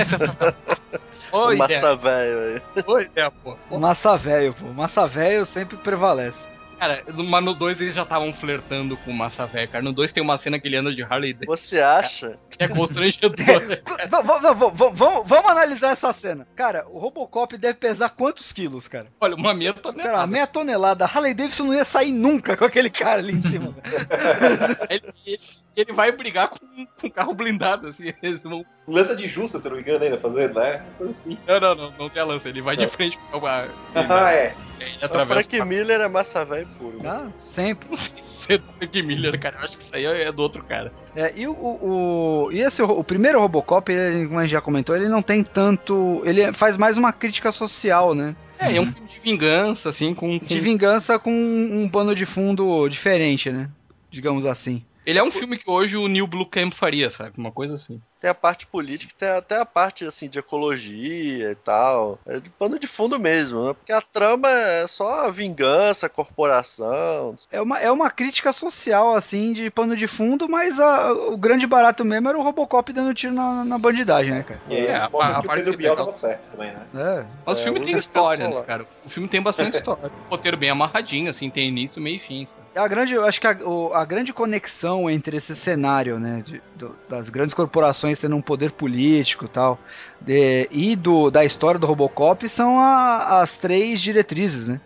Oi, Massa velho. Oi, é, pô. Massa velho, pô. Massa velho sempre prevalece. Cara, mas no 2 eles já estavam flertando com o Massa Velho, cara. No 2 tem uma cena que ele anda de Harley Davidson. Você acha? que É constrangedor. né? V- v- Vamos vamos analisar essa cena. Cara, o Robocop deve pesar quantos quilos, cara? Olha, uma meia tonelada. Cara, uma meia tonelada. Harley Davidson não ia sair nunca com aquele cara ali em cima. Ele, ele- ele vai brigar com com um carro blindado, assim. Eles vão... Lança de justa, se não me engano, ainda fazendo, né? Assim. Não, não, não, não tem a lança. Ele vai de frente com a. Ah, é. ele O atravessa Frank Miller é massa velho puro. Ah, sempre. Frank Miller, cara. Eu acho que isso aí é do outro cara. É, e o, o, e esse, o primeiro Robocop, ele, como a gente já comentou, ele não tem tanto. Ele faz mais uma crítica social, né? É, é um filme de vingança, assim, com. com... De vingança com um pano de fundo diferente, né? digamos assim. Ele é um filme que hoje o New Blue Camp faria, sabe? Uma coisa assim. Tem a parte política, tem até a parte assim de ecologia e tal. É de pano de fundo mesmo, né? Porque a trama é só vingança, corporação. É uma, é uma crítica social, assim, de pano de fundo, mas a- o grande barato mesmo era o Robocop dando tiro na, na bandidagem, né, cara? Aí É, a- a que o parte Bial legal. tava certo também, né? É. Mas É, o filme usa tem história, né, cara? O filme tem bastante história. Um roteiro bem amarradinho, assim, tem início, meio e fim. sabe? A grande, eu acho que a, o- a grande conexão entre esse cenário, né, de- do- das grandes corporações tendo um poder político e tal, de- e do, da história do Robocop são a- as três diretrizes, né?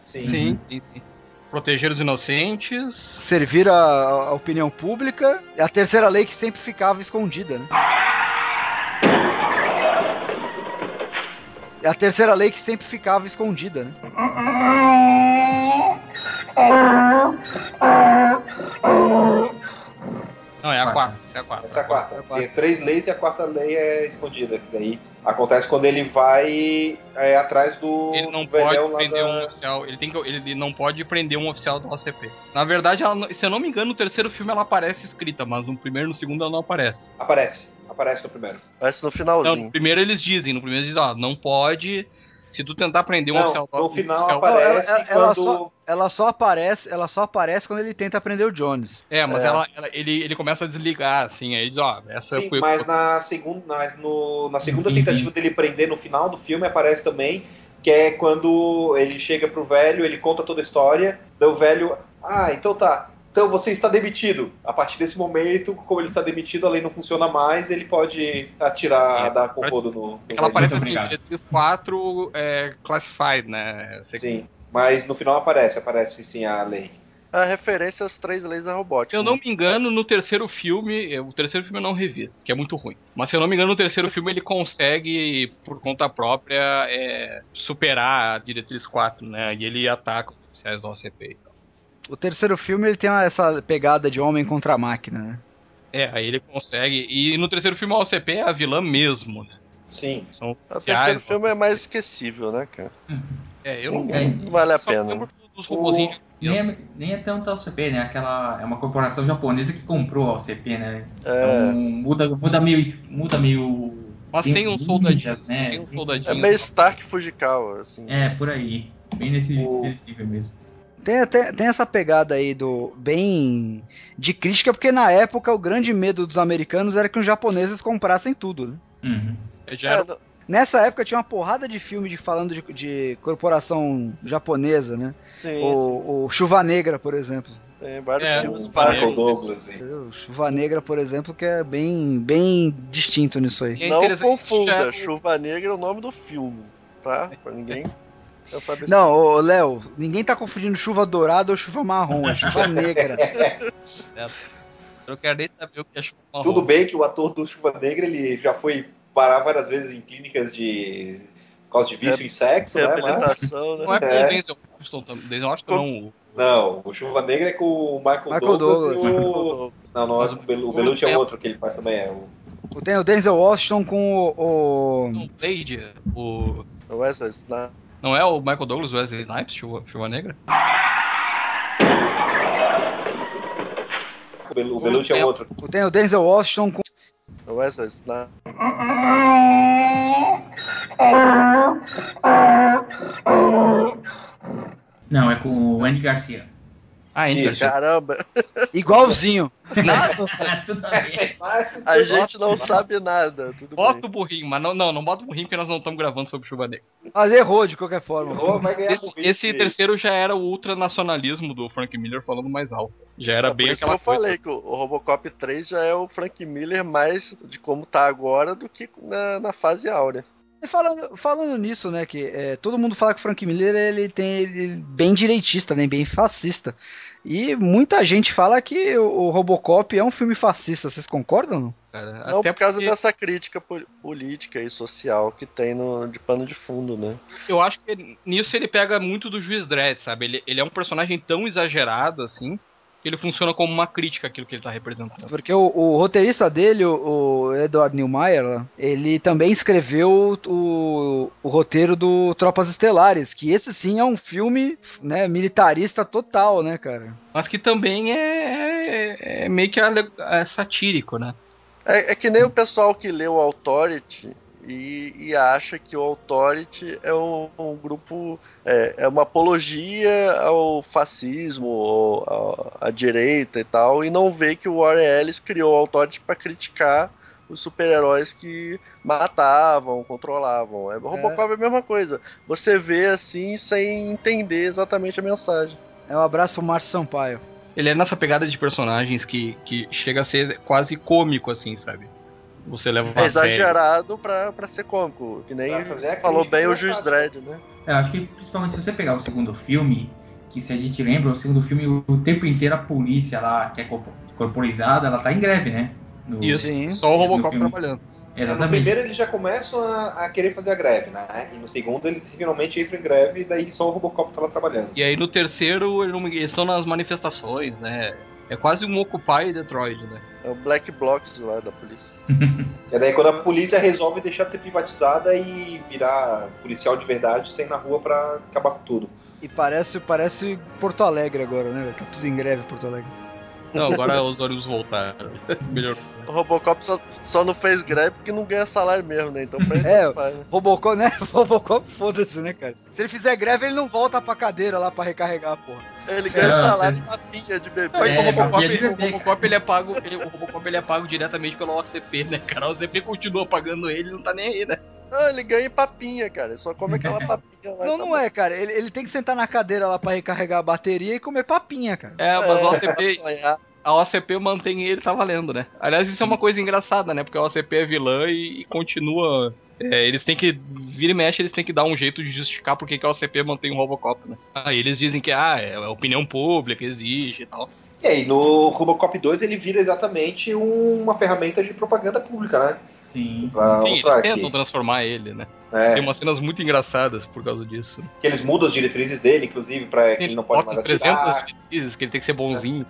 Sim. Sim, sim, sim. Proteger os inocentes. Servir a, a opinião pública, e a terceira lei que sempre ficava escondida, né? É a terceira lei que sempre ficava escondida, né? Não, é a quarta. É a quarta. Essa é a quarta. É a quarta. Tem três leis e a quarta lei é escondida. Que daí acontece quando ele vai é, atrás do, Ele não pode lá prender da... um oficial. Ele, tem que, ele não pode prender um oficial da OCP. Na verdade, ela não- se eu não me engano, no terceiro filme ela aparece escrita, mas no primeiro e no segundo ela não aparece. Aparece. Aparece no primeiro. Parece no Não, finalzinho. no primeiro eles dizem, no primeiro eles dizem, ó, não pode. Se tu tentar prender um Não, oficial da no final oficial- aparece Ela- ela- quando... só- Ela só aparece, ela só aparece quando ele tenta prender o Jones. É, mas É. Ela, ela- ele, ele começa a desligar, assim, aí ele diz, ó, essa Sim, foi. mas na segunda, mas no, na segunda Sim, tentativa dele prender no final do filme aparece também que é quando ele chega pro velho, ele conta toda a história, daí o velho, ah, então tá, então você está demitido. A partir desse momento, como ele está demitido, a lei não funciona mais, ele pode atirar, É, dar concordo no, no Ela aparece assim, obrigado. diretriz 4 é, classified, né? Você- Sim, mas no final aparece, aparece sim a lei. A referência às três leis da robótica. Se eu não me engano, no terceiro filme, o terceiro filme eu não revi, que é muito ruim. Mas se eu não me engano, no terceiro filme ele consegue, por conta própria, é, superar a diretriz 4, né? E ele ataca os oficiais da OCP e tal. O terceiro filme ele tem essa pegada de homem contra a máquina, né? É, aí ele consegue. E no terceiro filme a OCP é a vilã mesmo, né? Sim. São O terceiro filme é mais esquecível, né, cara? É, eu não, Não, não vale a pena. dos robozinhos. Nem é, nem é tanto a OCP, né? Aquela é uma corporação japonesa que comprou a OCP, né? É, Então, muda, muda meio. Muda meio. Mas tem um os soldadinho, ninjas, né? tem um é soldadinho. meio Stark Fujikawa, assim. É, por aí. Bem nesse, O- nesse mesmo. Tem, até, tem essa pegada aí do bem de crítica, porque na época o grande medo dos americanos era que os japoneses comprassem tudo, né? Uhum. Era É, Nessa época tinha uma porrada de filme de, falando de, de corporação japonesa, né? sim, O, o Chuva Negra, por exemplo. tem vários É, filmes O para isso. Douglas. Chuva Negra, por exemplo, que é bem, bem distinto nisso aí. É Não confunda, já- Chuva Negra é o nome do filme, tá? Pra ninguém Não, ô, Léo, ninguém tá confundindo chuva dourada ou chuva marrom, é chuva negra. Eu quero nem saber o que é chuva marrom. Tudo bem que o ator do Chuva Negra ele já foi parar várias vezes em clínicas de por causa de vício em sexo, né? Mas... né? Não é com É. o Denzel Washington também. Denzel Washington não. o- Não, o Chuva Negra é com o Michael, Michael Douglas, Douglas. e o... Não, não, é o Belu- o Belucci é outro que ele faz também. É o... Tem o Denzel Washington com o. o- Blade, o. O Wesley Snipes. Não é o Michael Douglas, o Wesley Snipes, Chuva, Chuva Negra? O, Belu... o Belucci é outro. Tem o Denzel Washington com. O Wesley Snipes. Não, é com o Andy Garcia. Ah, ainda. Isso. Caramba, Igualzinho. A gente não sabe nada. Tudo Bota bem. o burrinho, mas não, não, não bota o burrinho porque nós não estamos gravando sobre Chuva Negra. Mas errou de qualquer forma. Errou, vai ganhar Esse, esse terceiro já era o ultranacionalismo do Frank Miller falando mais alto. Já era É por bem isso que aquela eu coisa. falei que o o Robocop 3 já é o Frank Miller mais de como tá agora do que na, na fase áurea. E falando, falando nisso, né, que é, todo mundo fala que o Frank Miller ele tem ele bem direitista, né, bem fascista. E muita gente fala que o, o Robocop é um filme fascista. Vocês concordam? não? Cara. Não Até por causa porque dessa crítica po- política e social que tem no, de pano de fundo, né? eu acho que nisso ele pega muito do Juiz Dredd, sabe? Ele, ele é um personagem tão exagerado assim ele funciona como uma crítica àquilo que ele tá representando. Porque o, o roteirista dele, o, o Edward Neumeier, ele também escreveu o, o roteiro do Tropas Estelares, que esse sim é um filme né, militarista total, né, cara? Mas que também é, é, é meio que é satírico, né? É, é que nem o pessoal que lê o Authority e, e acha que o Authority é um, um grupo, é, é uma apologia ao fascismo, ou ao- à direita e tal, e não vê que o Warren Ellis criou o Authority para criticar os super-heróis que matavam, controlavam. É, Robocop é a mesma coisa. Você vê assim sem entender exatamente a mensagem. É um abraço pro Márcio Sampaio. Ele é nessa pegada de personagens que, que chega a ser quase cômico, assim, sabe? Você leva É exagerado pra, pra ser cômico, que nem falou bem o. Juiz Dredd, né? É, Eu acho que principalmente se você pegar o segundo filme, que se a gente lembra, o segundo filme, o, tempo inteiro a polícia lá, que é corpo- corporizada, ela tá em greve, né? No- Isso, Sim. só o no Robocop trabalhando. No Exatamente. primeiro eles já começam a, a querer fazer a greve, né? E no segundo eles finalmente entram em greve e daí só o Robocop tá lá trabalhando. E aí no terceiro eles estão nas manifestações, né? É quase um Occupy Detroit, né? É o Black Blocs lá da polícia. E daí quando a polícia resolve deixar de ser privatizada e virar policial de verdade, sem na rua pra acabar com tudo. E parece, parece Porto Alegre agora, né? Tá tudo em greve Porto Alegre. Não, agora os ônibus voltaram. Melhorou. O Robocop só, só não fez greve porque não ganha salário mesmo, né? Então pra ele É, faz, né? Robocop, né? Robocop, foda-se, né, cara? Se ele fizer greve, ele não volta pra cadeira lá pra recarregar, porra. Ele ganha É, salário é. na pinha de bebê. É, o Robocop, o ele é pago, ele- o Robocop ele é pago diretamente pelo OCP, né, cara? O OCP continua pagando ele, não tá nem aí, né? Não, ele ganha em papinha, cara. Ele só come aquela papinha lá. Não, tá não é, cara. Ele, ele tem que sentar na cadeira lá pra recarregar a bateria e comer papinha, cara. É, mas o bom. OCP. A OCP mantém ele, tá valendo, né? Aliás, isso é uma coisa engraçada, né? Porque a OCP é vilã e, e continua. é, eles têm que. Vira e mexe, eles têm que dar um jeito de justificar por que a OCP mantém o Robocop, né? Aí eles dizem que ah, é a opinião pública, exige e tal. E aí no Robocop 2 ele vira exatamente uma ferramenta de propaganda pública, né? Sim. Pra Sim, eles tentam transformar ele, né? é, Tem umas cenas muito engraçadas por causa disso. que eles mudam as diretrizes dele, inclusive, pra que ele não pode mais 300 atirar, diretrizes, que ele tem que ser bonzinho.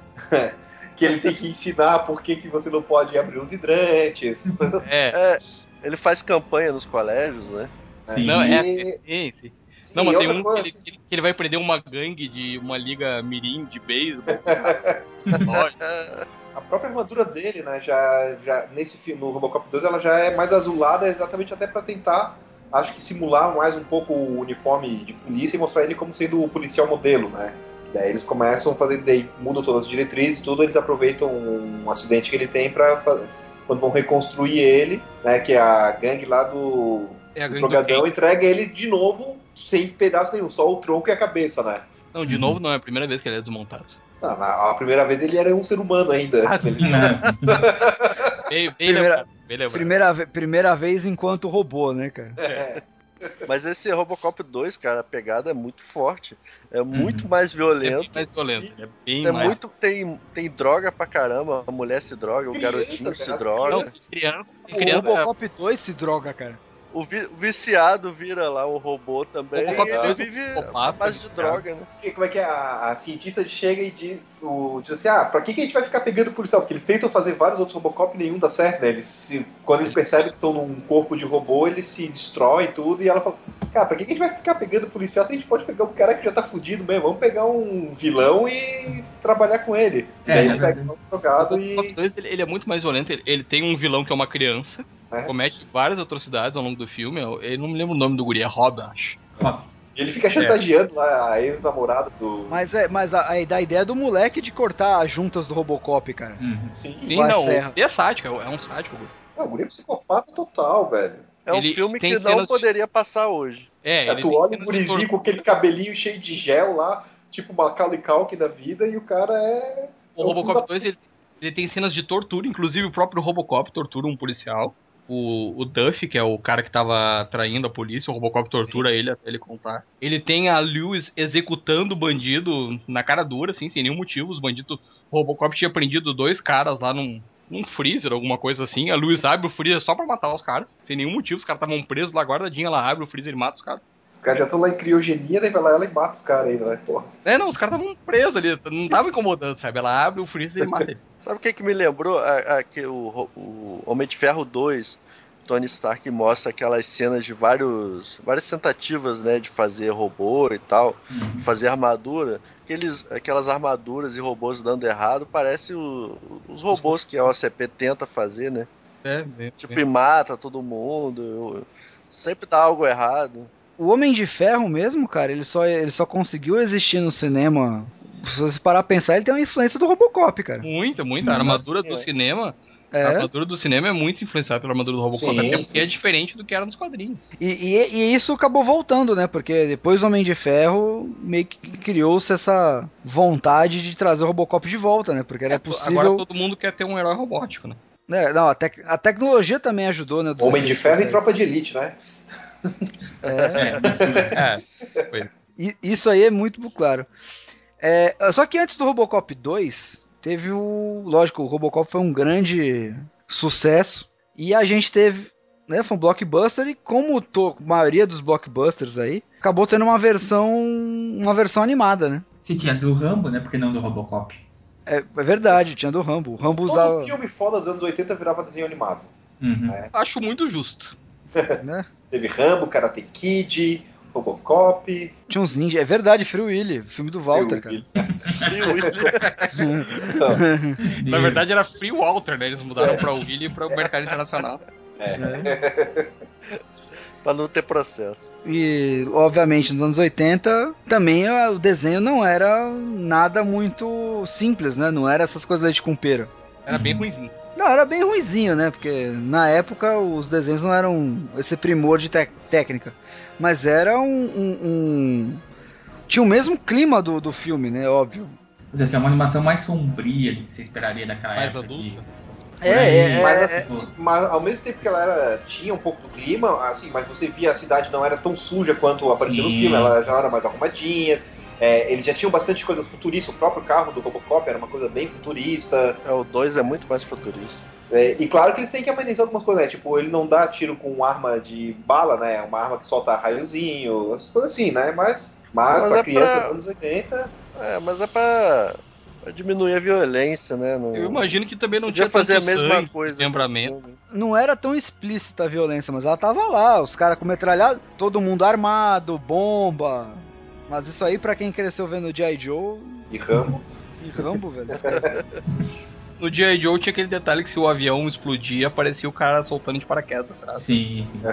Que ele tem que ensinar por que, que você não pode abrir os hidrantes, essas coisas assim. É, É, ele faz campanha nos colégios, né? Sim. não, é E- sim, sim. Sim, Não, mas tem um coisa, que ele, que ele vai prender uma gangue de uma liga mirim de beisebol. É, A própria armadura dele, né, já, já nesse filme, no Robocop 2, ela já é mais azulada exatamente até pra tentar, acho que simular mais um pouco o uniforme de polícia e mostrar ele como sendo o policial modelo, né? Daí eles começam a fazer, daí mudam todas as diretrizes, tudo, eles aproveitam um acidente que ele tem pra fazer, quando vão reconstruir ele, né, que é a gangue lá do, É do gangue do Drogadão, Ken. entrega ele de novo, sem pedaço nenhum, só o tronco e a cabeça, né? Não, de novo não, é a primeira vez que ele é desmontado. Ah, na- a primeira vez ele era um ser humano ainda. Ah, Ele-? Bem, bem Primeira- bem. Primeira, primeira vez enquanto robô, né, cara? É. Mas esse Robocop 2, cara, a pegada é muito forte. É muito mais É violento. bem mais violento. É bem É mais. muito. Tem, tem droga pra caramba. A mulher se droga, o Criança, garotinho se cara, droga. Não, criança, O criança Robocop 2 se droga, cara. O, vi- o viciado vira lá um robô também. E ele dois, vive a base de viciado. droga, né? Porque como é que é? A, a cientista chega e diz, o, diz assim, ah, pra que, que a gente vai ficar pegando policial? Porque eles tentam fazer vários outros Robocop e nenhum dá certo, né? Eles se- quando eles percebem que estão num corpo de robô, eles se destroem tudo e ela fala, cara, pra que, que a gente vai ficar pegando policial se a gente pode pegar um cara que já tá fudido mesmo? Vamos pegar um vilão e trabalhar com ele. E É, daí é eles pegam um O drogado Robocop e... 2 ele, ele é muito mais violento. Ele, ele tem um vilão que é uma criança, É. comete várias atrocidades ao longo do filme. Eu, eu não me lembro o nome do guri, é Rob, acho. e ele fica chantageando lá a ex-namorada do... Mas é, mas a, a, da ideia do moleque de cortar as juntas do Robocop, cara. Uhum. Sim, Sim, não, Serra. é sádico, é um sádico. guri. Não, o guri é psicopata total, velho. É um Ele filme que não cenas- poderia passar hoje. É, É, ele tu olha o gurizinho com aquele cabelinho cheio de gel lá, tipo Macaulay Culkin da vida, e o cara é... O é Robocop filho 2 ele, ele tem cenas de tortura, inclusive o próprio Robocop tortura um policial. O, o Duff, que é o cara que tava traindo a polícia, o Robocop tortura ele até ele contar. Ele tem a Lewis executando o bandido na cara dura, assim, sem nenhum motivo. Os bandidos. O Robocop tinha prendido dois caras lá num, num freezer, alguma coisa assim. A Lewis abre o freezer só pra matar os caras, sem nenhum motivo. Os caras estavam presos lá, guardadinha, ela abre o freezer e mata os caras. Os caras já estão lá em criogenia, daí vai lá ela e mata os caras ainda, né? Porra. É, não, os caras estavam presos ali, não tava incomodando, sabe? Ela abre o freezer e mata ele. Sabe o que, que me lembrou? A, a- que o, o Homem de Ferro 2, Tony Stark mostra aquelas cenas de vários, várias tentativas, né, de fazer robô e tal, Uhum. fazer armadura, aqueles, aquelas armaduras e robôs dando errado, parece o- os robôs que a OCP tenta fazer, né? É, bem, Tipo, bem. e mata todo mundo, sempre dá algo errado. O Homem de Ferro mesmo, cara, ele só, ele só conseguiu existir no cinema. Se você parar a pensar, ele tem uma influência do Robocop, cara. Muito, muito. A armadura do é. cinema. A É. armadura do cinema é muito influenciada pela armadura do Robocop, Sim, até porque sim. é diferente do que era nos quadrinhos. E, e- e isso acabou voltando, né? Porque depois do Homem de Ferro, meio que criou-se essa vontade de trazer o Robocop de volta, né? Porque era É, possível. Agora todo mundo quer ter um herói robótico, né? É, não, a, tec- a tecnologia também ajudou, né? Homem de Ferro e. Tropa de Elite, né? É, É, i- isso aí é muito claro. É, só que antes do Robocop 2, teve o. Lógico, o Robocop foi um grande sucesso. E a gente teve. Né, foi um blockbuster e como a maioria dos blockbusters aí, acabou tendo uma versão. uma versão animada, né? Se tinha do Rambo, né? Porque não do Robocop. É, é verdade, tinha do Rambo. O Rambo Todo usava. filme foda dos anos 80 virava desenho animado. Uhum. acho muito justo. Né? Teve Rambo, Karate Kid, Robocop. Tinha uns ninjas. É verdade, Free Willy, filme do Walter, cara. Na verdade era Free Walter, né? Eles mudaram pra Willy e para o mercado internacional. É. Pra não ter processo. E, obviamente, nos anos 80, também ah, o desenho não era nada muito simples, né? Não era essas coisas leite com pera. Era bem ruimzinho. Não, era bem ruizinho, né? Porque na época os desenhos não eram esse primor de técnica. Mas era um, um- um- Tinha o mesmo clima do, do filme, né? Óbvio. Quer dizer, assim, é uma animação mais sombria que você esperaria daquela Mais época. adulta. que- É, é, Mas, é, assim, mas ao mesmo tempo que ela era, tinha um pouco do clima, assim, mas você via a cidade não era tão suja quanto aparecia nos Sim. filmes, ela já era mais arrumadinha. É, eles já tinham bastante coisas futuristas, o próprio carro do Robocop era uma coisa bem futurista. É, o 2 é muito mais futurista. é, e claro que eles têm que amenizar algumas coisas, né? Tipo, ele não dá tiro com arma de bala, né? Uma arma que solta raiozinho, essas coisas assim, né? Mas, mas, Mas pra é criança pra- dos anos 80, É, mas é pra, pra diminuir a violência, né? Não... Eu imagino que também não Podia tinha fazer a mesma sangue, coisa. desmembramento. não era tão explícita a violência, mas ela tava lá. Os caras com metralhado, todo mundo armado, bomba. Mas isso aí, pra quem cresceu vendo o G.I. Joe e Rambo. e Rambo, velho. esquece. No G.I. Joe tinha aquele detalhe que se o avião explodia, aparecia o cara soltando de paraquedas atrás. Sim, sim.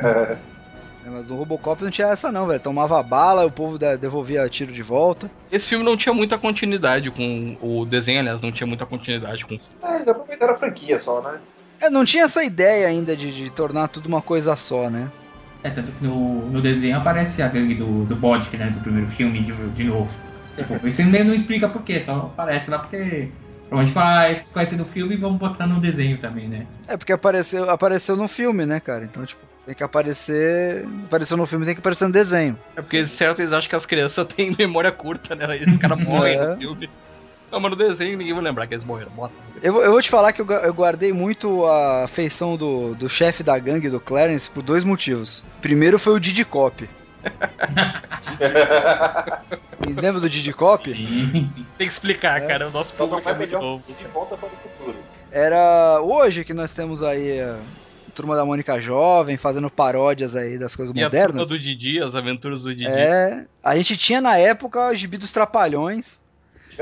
É, Mas no Robocop não tinha essa não, velho. Tomava bala, o povo de- devolvia tiro de volta. Esse filme não tinha muita continuidade com o desenho, aliás, não tinha muita continuidade com o filme. É, eles aproveitaram a franquia só, né? É, não tinha essa ideia ainda de, de tornar tudo uma coisa só, né? É, tanto que no, no desenho aparece a gangue do, do Bodk, né? Do primeiro filme, de, de novo. Tipo, isso nem não explica por quê, só aparece lá porque. Provavelmente faz, conhece do filme e vamos botar no desenho também, né? É porque apareceu, apareceu no filme, né, cara? Então, tipo, tem que aparecer. Apareceu no filme, tem que aparecer no desenho. É porque, certo, eles acham que as crianças têm memória curta, né? E os caras morrem É. no filme. Não, mas no desenho ninguém vai lembrar que eles morreram. Bota. Eu, vou- eu vou te falar que eu, eu guardei muito a feição do, do chefe da gangue, do Clarence, por dois motivos. Primeiro foi o Didi Cop. Lembra do Didi Cop? Sim, sim. Tem que explicar, É. cara. O nosso Só não público é muito novo. de volta para o futuro. Era hoje que nós temos aí a Turma da Mônica Jovem fazendo paródias aí das coisas E a turma modernas. do Didi, as aventuras do Didi. É, a gente tinha na época o Gibi dos Trapalhões,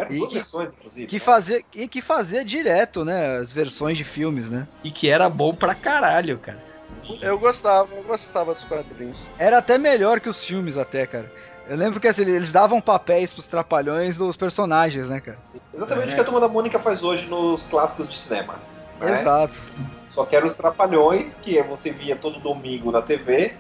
Tiveram E duas que- versões, inclusive. que né? fazia, e que fazia direto, né, as versões de filmes, né? E que era bom pra caralho, cara. Eu gostava, eu gostava dos quadrinhos. Era até melhor que os filmes até, cara. Eu lembro que assim, eles davam papéis pros trapalhões dos personagens, né, cara? Exatamente É. o que a turma da Mônica faz hoje nos clássicos de cinema. né? Exato. Só que eram os Trapalhões, que você via todo domingo na TV,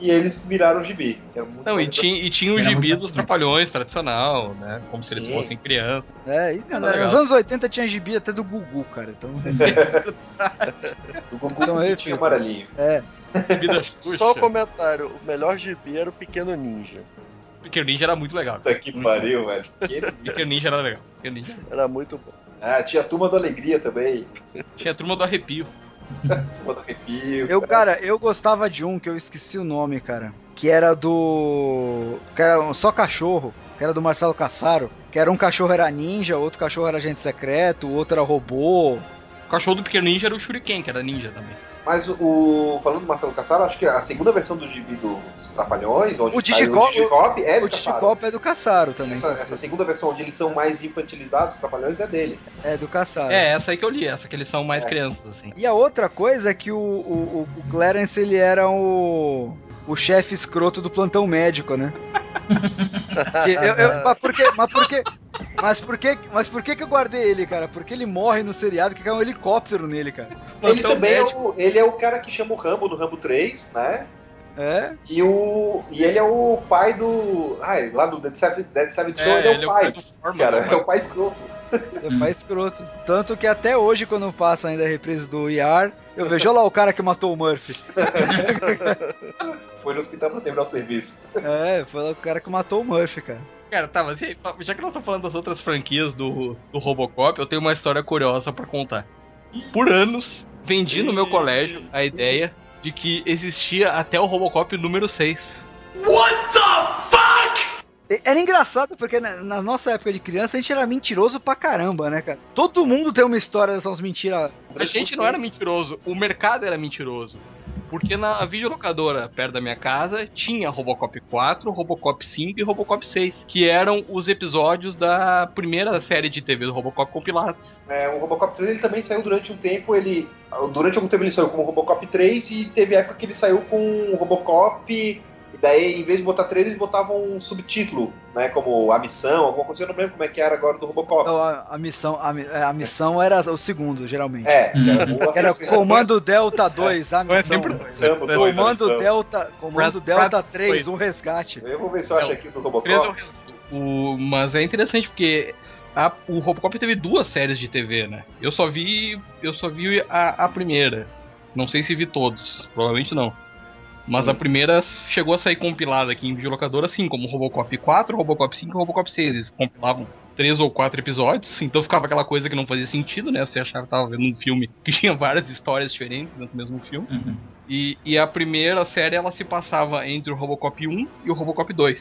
e eles viraram gibi. muito Não, e tinha, e tinha o Era gibi dos trapalhões tradicional, né? Como se eles Sim, fossem crianças. É, e, Era nos legal. anos 80 tinha gibi até do Gugu, cara. Então, Do Gugu Então, aí, tinha amarelinho. é. Só o comentário, o melhor gibi era o Pequeno Ninja. Pequeno Ninja era muito legal. Puta que pariu, velho. Que- Pequeno Ninja era legal. Pequeno Ninja. Era muito bom. Ah, tinha a turma da alegria também. Tinha a turma do arrepio. Arrepio. Eu, cara, eu gostava de um que eu esqueci o nome, cara. Que era do. Que era só cachorro. Que era do Marcelo Cassaro. Que era um cachorro era ninja, outro cachorro era agente secreto, o outro era robô. O cachorro do Pequeno Ninja era o Shuriken, que era ninja também. Mas o. Falando do Marcelo Cassaro, acho que a segunda versão do gibi do- dos Trapalhões, onde O Digicop- o Digicop é do O Cassaro. Digicop é do Caçaro também. Essa, essa segunda versão onde eles são mais infantilizados, os Trapalhões, é dele. É do Caçaro. É, essa aí que eu li, essa que eles são mais É. crianças, assim. E a outra coisa é que o, o, o- o Clarence, ele era o, o chefe escroto do plantão médico, né? Que eu- eu- mas por que, mas por que, mas por que, mas por que que eu guardei ele, cara? Porque ele morre no seriado que cai um helicóptero nele, cara. Ele também é o, ele é o cara que chama o Rambo no Rambo 3, né? É? E, o, e ele é o pai do. Ai, lá do Dead Seven, Dead Seven Show, ele é o pai. do Foreman, cara, né? é o pai escroto. É pai escroto. Tanto que até hoje, quando passa ainda a reprise do IAR, eu vejo lá o cara que matou o Murphy. Foi no hospital pra terminar o serviço. É, foi lá o cara que matou o Murphy, cara. Cara, tá, mas e aí, já que nós estamos falando das outras franquias do, do Robocop, eu tenho uma história curiosa pra contar. Por anos, vendi no meu colégio a ideia de que existia até o Robocop número 6. E- Era engraçado porque na, na nossa época de criança a gente era mentiroso pra caramba, né, cara? Todo mundo tem uma história dessas mentiras. A gente não era mentiroso, o mercado era mentiroso. Porque na videolocadora perto da minha casa tinha Robocop 4, Robocop 5 e Robocop 6, que eram os episódios da primeira série de TV do Robocop compilados. É, o Robocop 3 ele também saiu durante um tempo, ele. Durante algum tempo ele saiu como Robocop 3 e teve época que ele saiu com o Robocop. E daí, em vez de botar 3, eles botavam um subtítulo, né? Como a missão, alguma coisa. Eu não lembro como é que era agora do Robocop. Então, a, a missão, a, é, a missão era o segundo, geralmente. É, que era, Era Comando Delta 2, a Não é missão. sempre Rambo dois, a Comando. Delta, Comando Delta pra- 3, um resgate. Eu vou ver se eu acho É, aqui do Três Robocop. é o- mas é interessante porque a- o Robocop teve duas séries de TV, né? Eu só vi. Eu só vi a, a primeira. Não sei se vi todos, provavelmente não. Mas Sim. a primeira chegou a sair compilada aqui em videolocadora, assim, como Robocop 4, Robocop 5 e Robocop 6. Eles compilavam três ou quatro episódios, então ficava aquela coisa que não fazia sentido, né? Você achava que tava vendo um filme que tinha várias histórias diferentes dentro do mesmo filme. Uhum. E, e a primeira série ela se passava entre o Robocop 1 e o Robocop 2.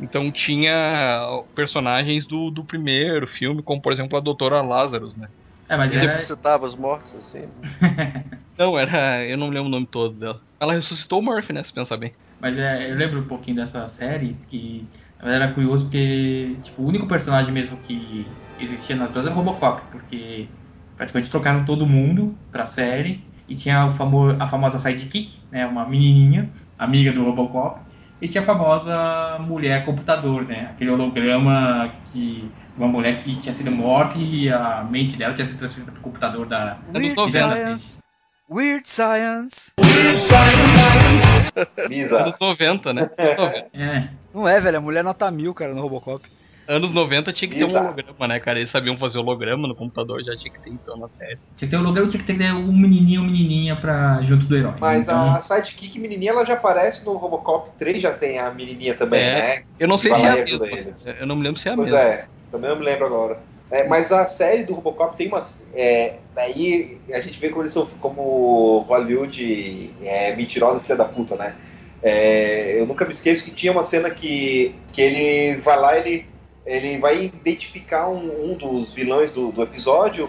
Então tinha personagens do, do primeiro filme, como por exemplo a Doutora Lazarus, né? É, mas Ele era, ressuscitava os mortos, assim. Não, era. Eu não lembro o nome todo dela. Ela ressuscitou o Murphy, né? Se pensar bem. Mas é, eu lembro um pouquinho dessa série que na era curioso porque tipo, o único personagem mesmo que existia nas duas era o Robocop, porque praticamente trocaram todo mundo pra série e tinha o famo a famosa sidekick, né, uma menininha, amiga do Robocop, e tinha a famosa mulher computador, né, aquele holograma que uma mulher que tinha sido morta e a mente dela tinha sido transferida pro computador da Weird tô vendo, Science. Weird Science. Lisa. Anos 90, né? Anos 90. É, Não é, velho. A mulher nota mil, cara, no Robocop. Anos 90 tinha que ter um holograma, né, cara? Eles sabiam fazer holograma no computador, já tinha que ter então na série. tinha que ter holograma, tinha que ter um menininho ou menininha pra, junto do herói. Mas Então, a sidekick menininha ela já aparece no Robocop 3, já tem a menininha também, É. né? Eu não sei se é a mesma. Eu não me lembro se é a Pois mesma. é, também não me lembro agora. É, mas a série do Robocop tem umas. É, daí a gente vê como eles são como Hollywood é, mentirosa filha da puta, né? É, eu nunca me esqueço que tinha uma cena que, que ele vai lá, ele, ele vai identificar um, um dos vilões do, do episódio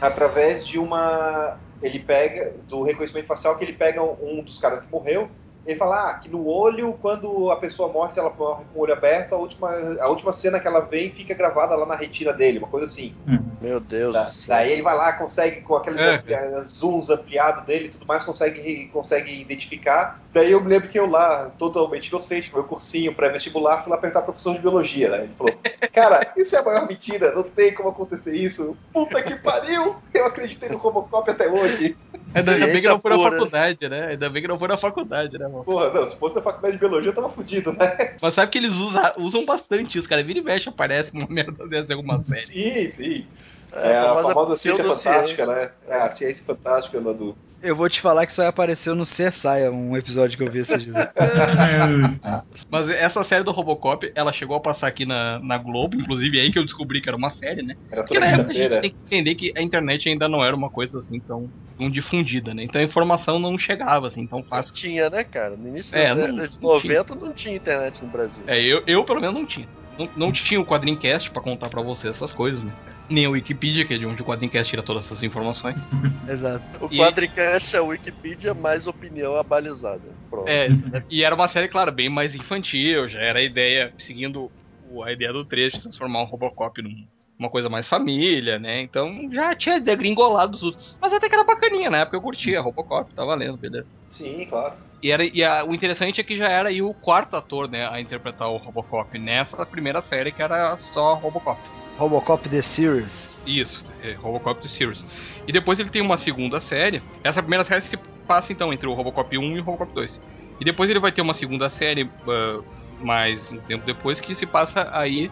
através de uma. Ele pega, do reconhecimento facial, que ele pega um, um dos caras que morreu. Ele fala ah, que no olho, quando a pessoa morre, se ela morre com o olho aberto, a última, a última cena que ela vem fica gravada lá na retina dele, uma coisa assim. Meu Deus Da- do céu. daí ele vai lá, consegue, com aqueles É. ampli- zooms ampliados dele e tudo mais, consegue, consegue identificar. Daí eu me lembro que eu lá, totalmente inocente, com meu cursinho pré-vestibular, fui lá perguntar pro professor de biologia, né? Ele falou, cara, isso é a maior mentira, não tem como acontecer isso. Puta que pariu! Eu acreditei no Robocop até hoje. Ainda, ainda bem que não foi na faculdade, né? Ainda bem que não foi na faculdade, né, mano? Porra, não, se fosse na faculdade de biologia eu tava fudido, né? Mas sabe que eles usa- usam bastante isso, cara. Vira e mexe, aparece uma merda dessa em alguma série. Sim, sim. É, a famosa ciência fantástica, né? É, a ciência fantástica lá do. Eu vou te falar que só apareceu no CSI, um episódio que eu vi esses dias. Mas essa série do Robocop, ela chegou a passar aqui na, na Globo, inclusive é aí que eu descobri que era uma série, né? Era Porque toda na época a gente tem que entender que a internet ainda não era uma coisa assim tão, tão difundida, né? Então a informação não chegava assim tão Não fácil. tinha, né, cara? No início É, da não- de não 90 não tinha internet no Brasil. É, eu, eu pelo menos não tinha. Não, não tinha o quadrincast pra contar pra você essas coisas, né? Nem o Wikipedia, que é de onde o Quadrincast tira todas essas informações. Exato. O E- Quadricast é o Wikipedia mais opinião abalizada. Pronto. É, e era uma série, claro, bem mais infantil, já era a ideia, seguindo o- a ideia do trecho, de transformar um Robocop num- uma coisa mais família, né? Então já tinha degringolado tudo. Mas até que era bacaninha, na época eu curtia Robocop, tá valendo, beleza. Sim, claro. E, era, e a- o interessante é que já era aí o quarto ator, né, a interpretar o Robocop nessa primeira série que era só Robocop. Robocop The Series. Isso, é Robocop The Series. E depois ele tem uma segunda série. Essa primeira série se passa então entre o Robocop 1 e o Robocop 2. E depois ele vai ter uma segunda série ah, mais um tempo depois que se passa aí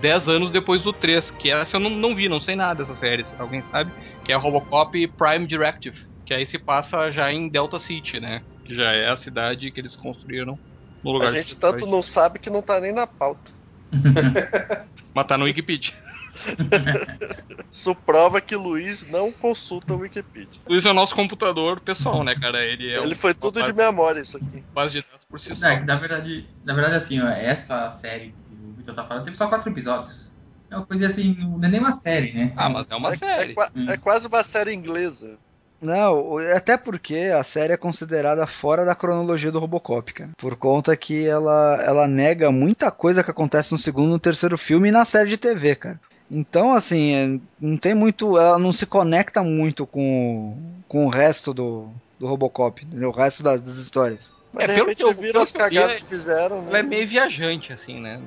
10 anos depois do 3, que essa eu não, não vi, não sei nada dessa série, se alguém sabe, que é Robocop Prime Directive, que aí se passa já em Delta City, né? Que já é a cidade que eles construíram no lugar A gente tanto não sabe que não tá nem na pauta. Mas tá no Wikipedia. Isso prova que Luiz não consulta o Wikipedia. Isso é o nosso computador pessoal, né, cara? Ele é Ele um- foi tudo de memória isso aqui. base de dados por si só. É, na verdade, na verdade, assim, ó, essa série que o Vitor tá falando teve só quatro episódios. É uma coisa assim, não é nem uma série, né? Ah, mas é uma É, é série. qua- é quase uma série inglesa. Não, até porque a série é considerada fora da cronologia do Robocop, cara. Por conta que ela, ela nega muita coisa que acontece no segundo e no terceiro filme e na série de TV, cara. Então, assim, é, não tem muito. Ela não se conecta muito com, com o resto do, do Robocop, entendeu? o resto das, das histórias. Mas É, de pelo repente que eu- viram pelo as cagadas é- que fizeram. né? Ela é meio viajante, assim, né?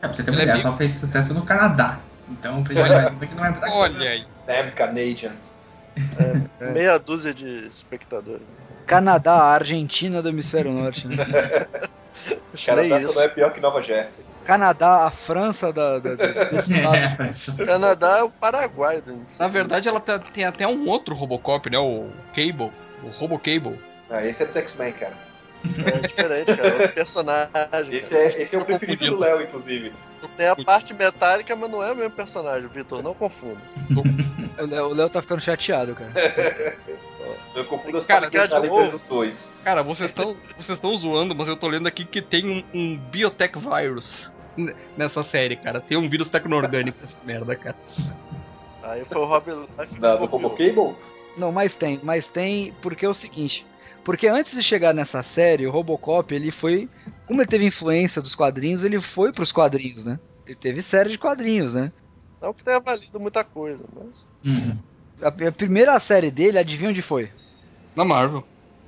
É, pra você ter uma Ele é ideia, só fez sucesso no Canadá. Então você já imagina que não é muita coisa. Olha aí. Damn Canadians. Meia dúzia de espectadores. Canadá, a Argentina do hemisfério norte, né? Canadá isso. só não é pior que Nova Jersey. Canadá, a França da, da- desse lado. É, Canadá é o Paraguai. Né? Na verdade, ela tá- tem até um outro Robocop, né? O Cable. O Robocable. Ah, esse é dos X-Men, cara. É diferente, cara. É outro personagem. Esse cara. é, esse é o preferido do Léo, inclusive. Tem a parte metálica, mas não é o mesmo personagem, Vitor. Não confunda. O Léo- tá ficando chateado, cara. Eu confundo as Cara, partes dos dois. Cara, vocês estão vocês estão zoando, mas eu tô lendo aqui que tem um, um biotech virus nessa série, cara. Tem um vírus tecno-orgânico merda, cara. Aí foi o Rob Da, do. Robocable? Não, mas tem, mas tem, porque é o seguinte, porque antes de chegar nessa série, o Robocop, ele foi, como ele teve influência dos quadrinhos, ele foi pros quadrinhos, né? Ele teve série de quadrinhos, né? Não que tenha valido muita coisa, mas. Uhum. A, a primeira série dele, adivinha onde foi? Na Marvel.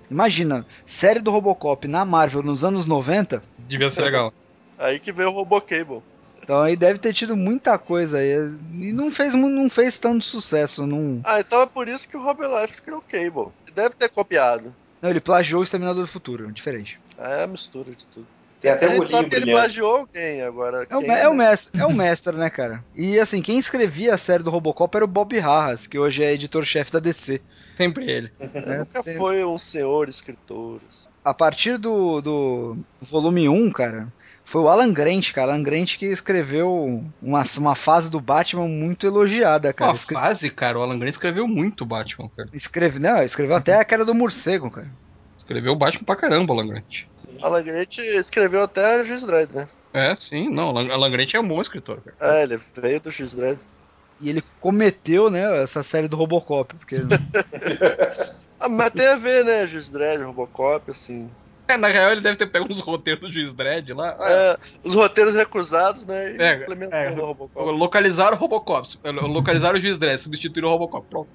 Imagina, série do Robocop na Marvel nos anos 90, Devia ser legal. Aí que veio o Robocable. então aí deve ter tido muita coisa aí, e não fez, não fez tanto sucesso, não... Ah, então é por isso que o Rob Life criou o Cable. Deve ter copiado. Não, ele plagiou o Exterminador do Futuro, diferente. É a mistura de tudo. Tem até a um gente olhinho sabe que ele brilhante. plagiou alguém agora. É o, quem, é o né? mestre, é o mestre, né, cara? E assim, quem escrevia a série do Robocop era o Bob Harras, que hoje é editor-chefe da DC. Sempre ele. né? Nunca Tem- foi um senhor escritor. A partir do, do volume 1, cara, foi o Alan Grant, cara. Alan Grant que escreveu uma, uma fase do Batman muito elogiada, cara. Uma Escre- fase, cara, o Alan Grant escreveu muito Batman, cara. escreve, não, escreveu até a queda do morcego, cara. Escreveu Batman pra caramba, o Alan Grant. Alan Grant escreveu até Juiz Dredd, né? É, sim, não, Alan Alan Grant é um bom escritor, cara. É, ele veio do Juiz Dredd. E ele cometeu, né, essa série do Robocop, porque Ah, mas tem a ver, né? Juiz Dredd, Robocop, assim. É, na real, ele deve ter pego uns roteiros do Juiz Dredd lá. É, os roteiros recusados, né? E É, é, o Robocop. Localizaram o Robocop. Localizaram o Juiz Dredd, substituíram o Robocop. Pronto.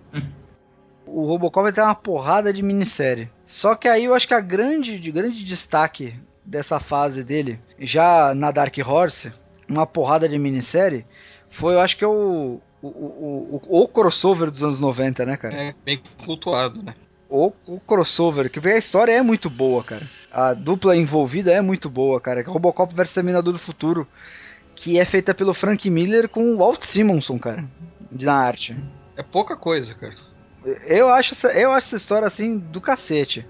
o Robocop tem uma porrada de minissérie. Só que aí eu acho que a grande, de grande destaque dessa fase dele, já na Dark Horse, uma porrada de minissérie, foi, eu acho que é o, o, o, o, o crossover dos anos 90, né, cara? É, bem cultuado, né? O, o crossover, que a história é muito boa, cara. A dupla envolvida é muito boa, cara. É Robocop vs Terminador do Futuro, que é feita pelo Frank Miller com o Walt Simonson, cara, na arte. É pouca coisa, cara. Eu acho, essa, eu acho essa história assim do cacete.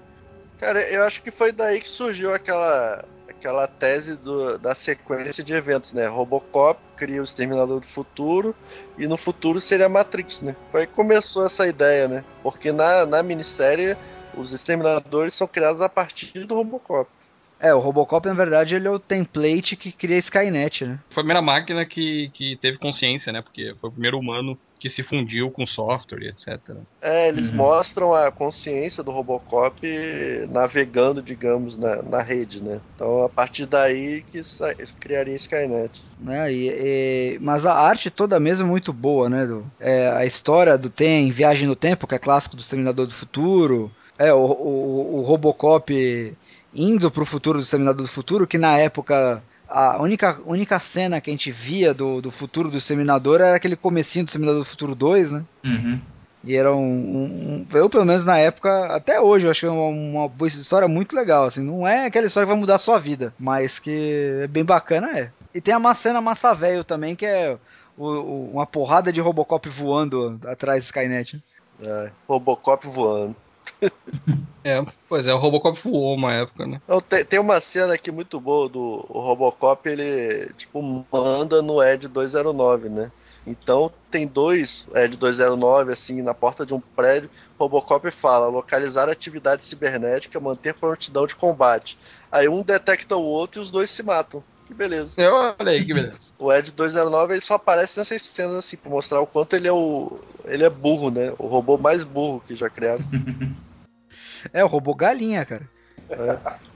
Cara, eu acho que foi daí que surgiu aquela, aquela tese do- da sequência de eventos, né? Robocop cria o Exterminador do Futuro e no futuro seria a Matrix, né? Foi aí que começou essa ideia, né? Porque na, na minissérie os Exterminadores são criados a partir do Robocop. É, o Robocop, na verdade, ele é o template que cria a Skynet, né? Foi a primeira máquina que, que teve consciência, né? Porque foi o primeiro humano que se fundiu com software etc. É, eles Uhum. mostram a consciência do Robocop navegando, digamos, na, na rede, né? Então, a partir daí que sa- criaria Skynet. né? E, e- mas a arte toda mesmo é muito boa, né? do- é, a história do tem Viagem no Tempo, que é clássico do Exterminador do Futuro. É, o, o, o Robocop indo pro futuro do Exterminador do Futuro, que na época a única, única cena que a gente via do, do futuro do Exterminador era aquele comecinho do Exterminador do Futuro 2, né? Uhum. E era um, um- um- Eu, pelo menos na época, até hoje, eu acho que é uma, uma boa história muito legal. Assim, não é aquela história que vai mudar a sua vida, mas que é bem bacana, é. E tem a ma- cena Massa Velho também, que é o- o- uma porrada de Robocop voando atrás do Skynet. É, Robocop voando. É, pois é, o Robocop voou uma época, né? Tem, tem uma cena aqui muito boa do Robocop, ele tipo manda no Ed 209, né? Então tem dois Ed 209 assim na porta de um prédio. Robocop fala: localizar atividade cibernética, manter prontidão de combate. Aí um detecta o outro e os dois se matam. Que beleza. Eu olha aí, que beleza. O Ed 209 ele só aparece nessas cenas assim pra mostrar o quanto ele é o ele é burro, né? O robô mais burro que já criado. É, o robô galinha, cara.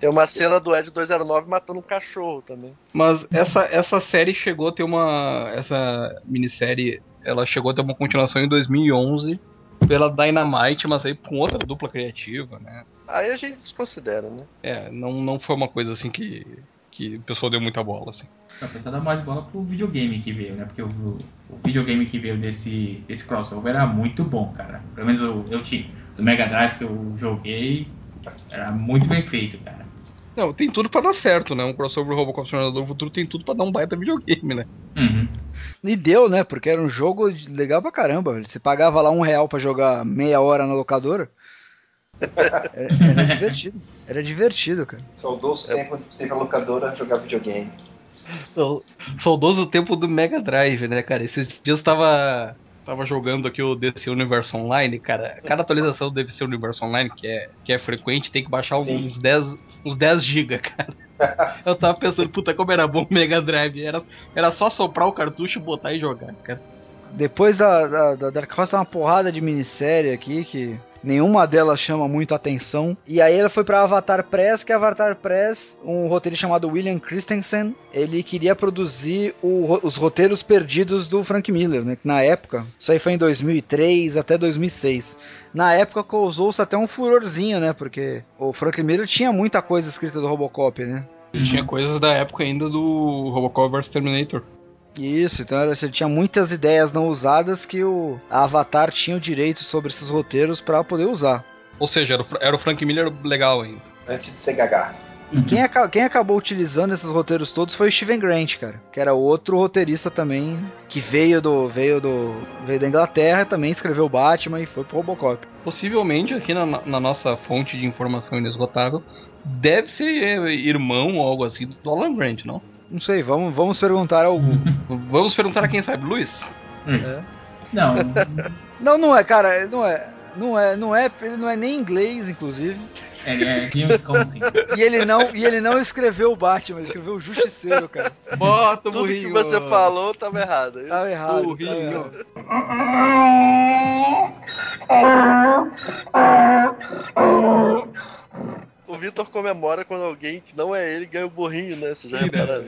Tem uma cena do Ed 209 matando um cachorro também. Mas essa, essa série chegou a ter uma. Essa minissérie, ela chegou a ter uma continuação em 2011 pela Dynamite, mas aí com outra dupla criativa, né? Aí a gente desconsidera, né? É, não, não foi uma coisa assim que, que o pessoal deu muita bola, assim. A pessoa dá mais bola pro videogame que veio, né? Porque o, o videogame que veio desse, desse crossover era muito bom, cara. Pelo menos eu, eu tinha. Do Mega Drive que eu joguei, era muito bem feito, cara. Não, tem tudo pra dar certo, né? Um crossover Robocop Exterminador do Futuro tem tudo pra dar um baita videogame, né? Uhum. E deu, né? Porque era um jogo legal pra caramba. Você pagava lá um real pra jogar meia hora na locadora. Era, era divertido. Era divertido, cara. Saudoso tempo de ser pra locadora jogar videogame. Sau- Saudoso tempo do Mega Drive, né, cara? Esses dias eu tava, tava jogando aqui o DC Universe Online, cara. Cada atualização do DC Universe Online, que é, que é frequente, tem que baixar Sim. uns 10, uns 10 GB, cara. Eu tava pensando, puta, como era bom o Mega Drive. Era, era só soprar o cartucho, botar e jogar, cara. Depois da, da, da Dark Horse uma porrada de minissérie aqui que nenhuma delas chama muito atenção. E aí ela foi pra Avatar Press, que Avatar Press, um roteirista chamado William Christensen, ele queria produzir o os roteiros perdidos do Frank Miller, né? Na época, isso aí foi em 2003 até 2006. Na época causou-se até um furorzinho, né? Porque o Frank Miller tinha muita coisa escrita do Robocop, né? E tinha coisas da época ainda do Robocop vs Terminator. Isso, então era, você tinha muitas ideias não usadas que o Avatar tinha o direito sobre esses roteiros pra poder usar. Ou seja, era o, era o Frank Miller legal ainda. Antes de ser gaga. E quem, aca- quem acabou utilizando esses roteiros todos foi o Steven Grant, cara, que era outro roteirista também que veio do veio do veio da Inglaterra, também escreveu o Batman e foi pro Robocop. Possivelmente aqui na, na nossa fonte de informação inesgotável deve ser é, irmão ou algo assim do Alan Grant, não? Não sei, vamos vamos perguntar ao Google. Vamos perguntar a quem sabe, Luiz? Não, Não, não é, cara, não é. Não é, não é, ele não é nem inglês, inclusive. é, é James Consi. E ele não, e ele não escreveu o Batman, ele escreveu o Justiceiro, cara. Bota o Tudo que burrinho. você falou tava errado. Tava errado. Tava Burrinho. errado. O Vitor comemora quando alguém que não é ele ganha o burrinho, né? Você já Sim, né? repararam?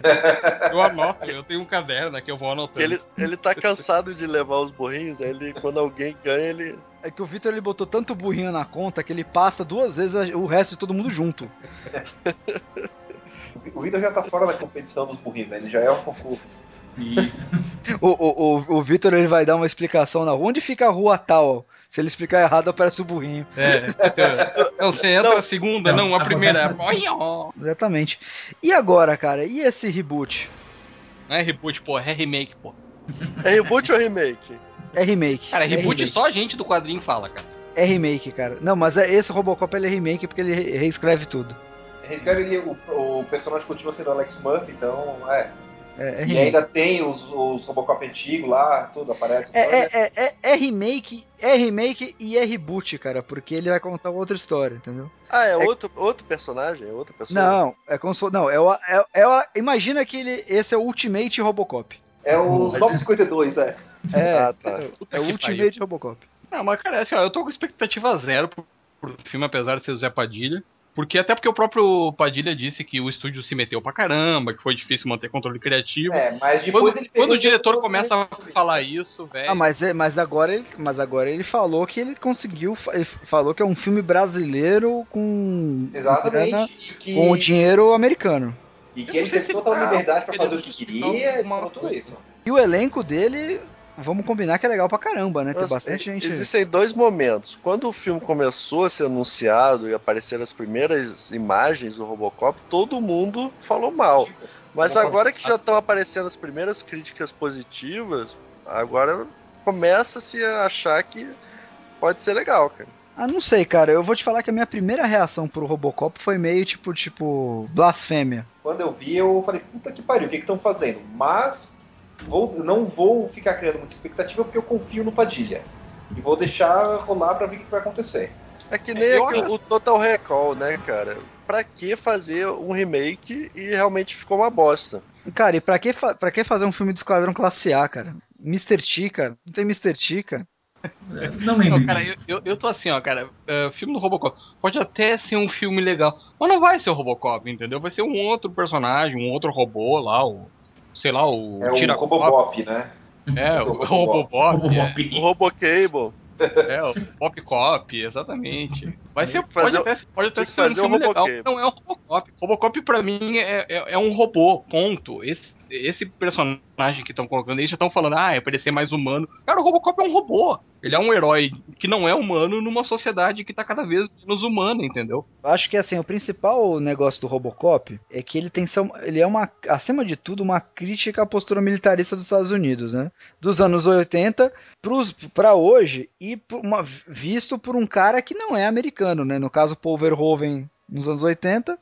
Eu anoto, eu tenho um caderno aqui, eu vou Que anotando. ele, ele tá cansado de levar os burrinhos, aí ele, quando alguém ganha, ele. É que o Vitor ele botou tanto burrinho na conta que ele passa duas vezes o resto de todo mundo junto. O Vitor já tá fora da competição dos burrinhos, né? Ele já é um concurso. Isso. O, o, o, o Vitor ele vai dar uma explicação na onde fica a rua tal. Se ele explicar errado, aparece o burrinho. É, então, você entra Não, a segunda, não, não, a primeira. acontece- Olha, ó. Exatamente. E agora, cara? E esse reboot? Não é reboot, pô, é remake, pô. É reboot ou remake? É remake. Cara, é reboot remake. só a gente do quadrinho fala, cara. É remake, cara. Não, mas é, esse Robocop ele é remake porque ele re- reescreve tudo. Reescreve ele, o, o personagem continua sendo Alex Murphy, então, é. É, é E ainda tem os, os Robocop antigos lá, tudo aparece. É, é, é, é, é remake, é remake e é reboot, cara, porque ele vai contar outra história, entendeu? Ah, é, outro, outro personagem? É outra pessoa? Não, é como se. Não, é o, é, é o- imagina que ele, esse é o Ultimate Robocop. É os Mas 952, é. É, Ah, tá. Puta é o Ultimate Robocop. Não, mas cara, assim, ó, eu tô com expectativa zero pro, pro filme, apesar de ser o Zé Padilha. Porque até porque o próprio Padilha disse que o estúdio se meteu pra caramba, que foi difícil manter controle criativo. É, mas depois quando, quando o diretor começa a falar isso, velho. Ah, mas, é, mas, agora ele, mas agora ele falou que ele conseguiu. Ele falou que é um filme brasileiro com. grana- Exatamente. E que, Com o dinheiro americano. e que ele teve total ah, liberdade pra ele fazer o que justificou queria e tudo isso. E o elenco dele, vamos combinar que é legal pra caramba, né? Tem Nossa, bastante gente. Existem dois momentos. Quando o filme começou a ser anunciado e apareceram as primeiras imagens do Robocop, todo mundo falou mal. Mas agora que já estão aparecendo as primeiras críticas positivas, agora começa-se a achar que pode ser legal, cara. Ah, não sei, cara. Eu vou te falar que a minha primeira reação pro Robocop foi meio tipo, tipo, blasfêmia. Quando eu vi, eu falei, puta que pariu, o que estão fazendo? Mas vou, não vou ficar criando muita expectativa porque eu confio no Padilha. E vou deixar rolar pra ver o que vai acontecer. É que nem acho- o Total Recall, né, cara? Pra que fazer um remake e realmente ficou uma bosta? Cara, e pra que, fa- pra que fazer um filme do Esquadrão Classe A, cara? Mr. T, cara. Não tem Mr. T, cara. Não lembro. Não, cara, eu, eu, eu tô assim, ó, cara. é, filme do Robocop pode até ser um filme legal, mas não vai ser o Robocop, entendeu? Vai ser um outro personagem, um outro robô lá, o. Sei lá, o. É o Tiracop. Robobop, né? É, o o Robobop. Robocop. O Robocable. É, é, o Popcop, exatamente. Vai ser, pode fazer até, pode até ser um fazer o filme legal. Não é o Robocop. Robocop pra mim é, é, é um robô, ponto. Esse, esse personagem que estão colocando aí já estão falando, ah, é pra ele ser mais humano. Cara, o Robocop é um robô. Ele é um herói que não é humano numa sociedade que tá cada vez menos humana, entendeu? Eu acho que assim, o principal negócio do Robocop é que ele tem ele é uma acima de tudo uma crítica à postura militarista dos Estados Unidos, né? Dos anos 80 pros- pra hoje e por uma- visto por um cara que não é americano, né? No caso Paul Verhoeven nos anos 80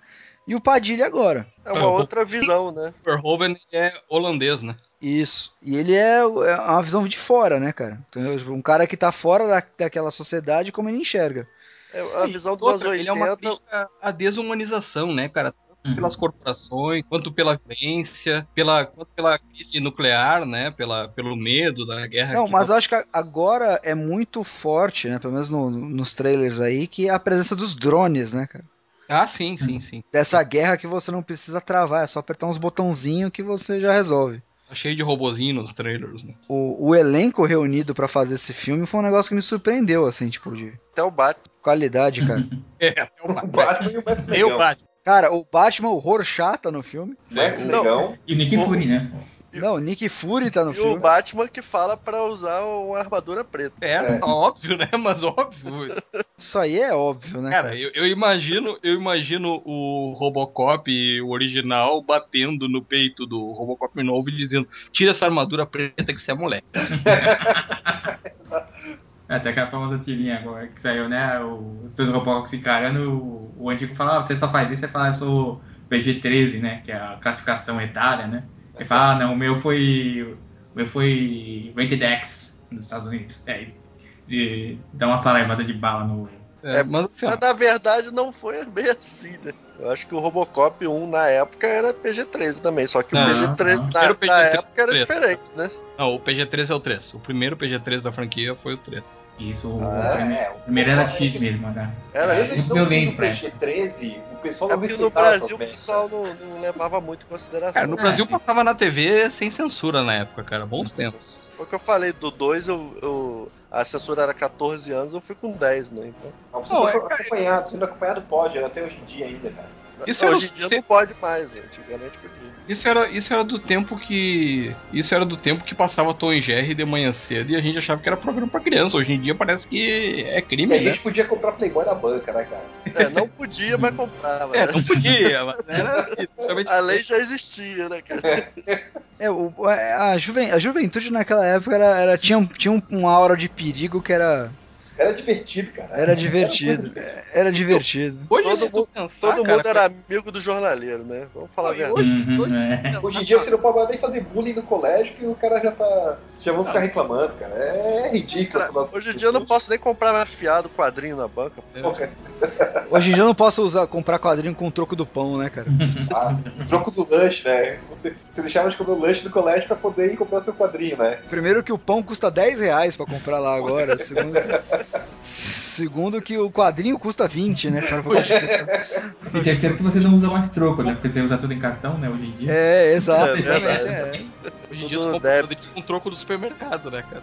e o Padilha agora. É uma o- outra visão, né? Verhoeven é holandês, né? Isso. E ele é, é uma visão de fora, né, cara? Tipo, Um cara que tá fora da, daquela sociedade como ele enxerga. É a visão dos Outra, anos ele é uma 80. crítica à desumanização, né, cara? Uhum. pelas corporações, quanto pela violência, pela, quanto pela crise nuclear, né? Pela, pelo medo da guerra. Não, mas eu acho que agora é muito forte, né? Pelo menos no- nos trailers aí, que é a presença dos drones, né, cara? Ah, sim, sim, sim. Dessa guerra que você não precisa travar, é só apertar uns botãozinhos que você já resolve. Tá cheio de robozinho nos trailers, né? O, o elenco reunido pra fazer esse filme foi um negócio que me surpreendeu, assim, tipo, de Até o Batman. qualidade, cara. É, até o O Batman. Batman e o. Batman. Cara, o Batman, o Rorschach tá no filme. Mestre Não. Negão. E o Nick Fury, né? Não, o Nick Fury tá no E o filme. Batman que fala pra usar uma armadura preta. É, É. óbvio, né? Mas óbvio. Isso aí é óbvio, né, Cara, cara? eu, eu imagino, eu imagino o Robocop, o original, batendo no peito do Robocop novo e dizendo: tira essa armadura preta que você é moleque. É, Até aquela famosa tirinha agora que saiu, né? O- Os dois Robocop se encarando, o, o antigo fala, ah, você só faz isso, você fala, eu sou PG-13, né? Que é a classificação etária, né? Ele fala, ah, não, o meu foi. O meu foi Rated X nos Estados Unidos. É, e dá uma saraivada de bala no. É, É, mas Mas na verdade não foi bem assim, né? Eu acho que o Robocop 1 na época era PG-13 também, só que Não, o PG-13 não. na, Era o na PG-13. época era diferente, né? não, o PG-13 é o 3. O primeiro PG-13 da franquia foi o 3. Isso, o, Ah, primeiro, é. o primeiro era X mesmo, né? Era É, isso não eu sendo lembro, né? PG-13, o pessoal É não porque no Brasil o pessoal não, não levava muito em consideração. Cara, no É, Brasil sim. passava na TV sem censura na época, cara. Bons tempos. Foi o que eu falei do 2, eu, eu- a censura era 14 anos, eu fui com 10, né? Então, Mas você Não, foi é, acompanhado, sendo acompanhado pode, até hoje em dia ainda, cara. Isso era, hoje em dia não pode mais, gente. antigamente podia. isso, era, isso era do tempo que. Isso era do tempo que passava Tom e Jerry de manhã cedo e a gente achava que era programa pra criança. Hoje em dia parece que é E crime, a né? gente podia comprar Playboy na banca, né, cara? É, não podia, mas comprava. É, né? não podia, mas era. A lei já existia, né, cara? É, o, a, juven, a juventude naquela época era, era- tinha, tinha um- uma aura de perigo que era, Era divertido, cara. Era divertido. Era divertido. Hoje Todo mundo- pensar, Todo cara, mundo era amigo do jornaleiro, né? Vamos falar a Hoje- verdade. Uhum, é. Hoje em dia você não pode nem fazer bullying no colégio que o cara já tá. Já vão ficar reclamando, cara. É ridículo essa nossa. Hoje em dia eu não posso nem comprar mais fiado quadrinho na banca. Porra, Hoje em dia eu não posso usar, comprar quadrinho com o troco do pão, né, cara? ah, troco do lanche, né? Você, você deixava de comer o lanche do colégio pra poder ir comprar seu quadrinho, né? Primeiro que o pão custa 10 reais pra comprar lá agora. Segundo, segundo que o quadrinho custa 20, né, cara? E terceiro que você não usa mais troco, né? Porque você usa tudo em cartão, né, hoje em dia. É, exato. É verdade. é. Hoje em dia tu compra com troco do supermercado, né, cara?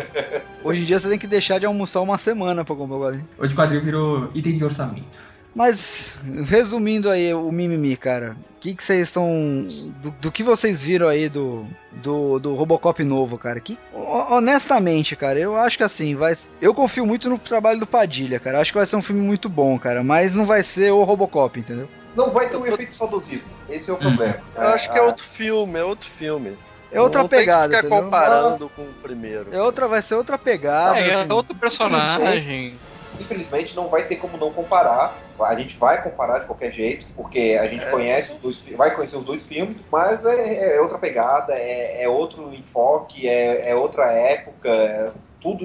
Hoje em dia você tem que deixar de almoçar uma semana pra comprar o quadrinho. Hoje o quadrinho virou item de orçamento. Mas, resumindo aí o mimimi, cara, o que que vocês estão. Do, do que vocês viram aí do, do, do Robocop novo, cara? Que, ho- honestamente, cara, eu acho que assim, vai. Eu confio muito no trabalho do Padilha, cara. Acho que vai ser um filme muito bom, cara. Mas não vai ser o Robocop, entendeu? Não vai ter um efeito saudosismo. Esse é o problema. Eu acho que é Ah, outro filme, é outro filme. É outra não pegada, Tem que ficar comparando com o primeiro. É outra, vai ser outra pegada. É, assim. é outro personagem. Infelizmente não vai ter como não comparar. A gente vai comparar de qualquer jeito, porque a gente É. conhece os dois, vai conhecer os dois filmes, mas é, é outra pegada, é, é outro enfoque, é, é outra época, é tudo,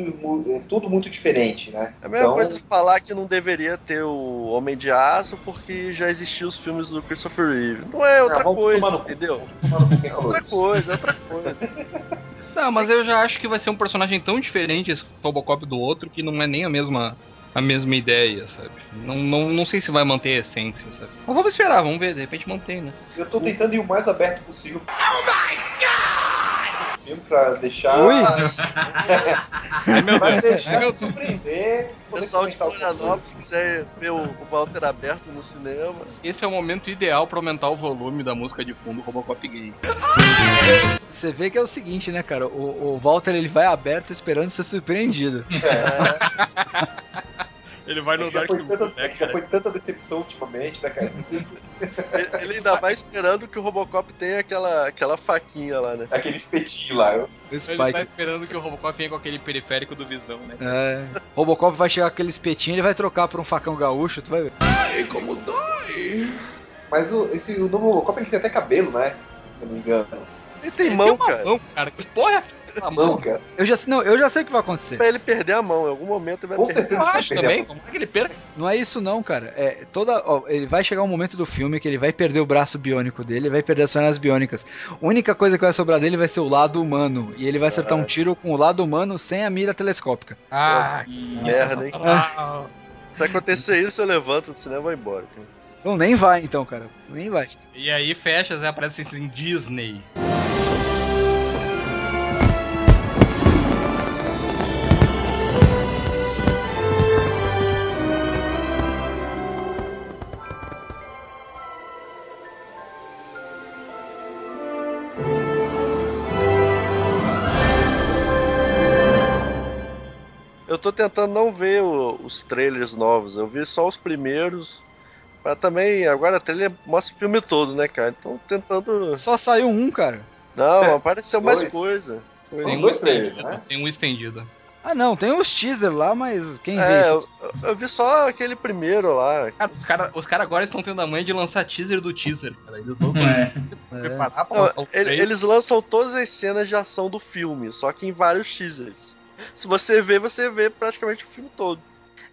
é tudo muito diferente, né? É a mesma Então- coisa de falar que não deveria ter o Homem de Aço porque já existiam os filmes do Christopher Reeve. Não é outra vamos coisa, tomar no entendeu? É outra coisa, é outra coisa. Não, mas eu já acho que vai ser um personagem tão diferente esse Robocop do outro que não é nem a mesma a mesma ideia, sabe? Não, não, não sei se vai manter a essência, sabe? Mas vamos esperar, vamos ver, de repente mantém, né? Eu tô tentando ir o mais aberto possível. Oh my God! Filme pra deixar. Ui! Meu Pra deixar Ai, meu me surpreender. O pessoal de. Florianópolis, se quiser ver o, o Walter aberto no cinema. Esse é o momento ideal pra aumentar o volume da música de fundo Robocop gay. Você vê que é o seguinte, né, cara? O, o Walter ele vai aberto esperando ser surpreendido. Ele vai no Dark tanta, né, já foi tanta decepção ultimamente, né, cara? Ele- ainda vai esperando que o Robocop tenha aquela, aquela faquinha lá, né? Aquele espetinho lá. Eu... Ele tá esperando que o Robocop venha com aquele periférico do Visão, né? É. Robocop vai chegar com aquele espetinho, ele vai trocar por um facão gaúcho, tu vai ver. Ai, como dói. Mas o, esse, o novo Robocop ele tem até cabelo, né? Se eu não me engano. Ele tem Ele mão, tem uma cara. mão, cara. Que porra aquela Mão, cara. Eu já, sei- não, eu já sei o que vai acontecer. Pra ele perder a mão, em algum momento ele vai Com perder. certeza vai perder a também. mão. Como é que ele perca? Não é isso não, cara. É toda, ó, ele vai chegar um momento do filme que ele vai perder o braço biônico dele, ele vai perder as pernas biônicas. A única coisa que vai sobrar dele vai ser o lado humano e ele vai acertar um tiro com o lado humano sem a mira telescópica. Ah, Merda, hein? ah, Se acontecer isso, eu levanto do cinema e vou embora. cara. Então nem vai então, cara. Nem vai. E aí fecha, Zé, aparece assim, Disney. Tô tentando não ver o- os trailers novos, eu vi só os primeiros. Mas também, agora a trailer mostra o filme todo, né, cara? Então tentando. Só saiu um, cara. Não, apareceu mais Dois. coisa. Foi- Tem dois trailers, né? Tem um estendido. Ah não, tem os teaser lá, mas quem vê É, eu, isso? eu vi só aquele primeiro lá. Cara, os caras os cara agora estão tendo a manha de lançar teaser do teaser, cara. Eles vão É. É. preparar pra Não, ele- eles lançam todas as cenas de ação do filme, só que em vários teasers. Se você vê, você vê praticamente o filme todo.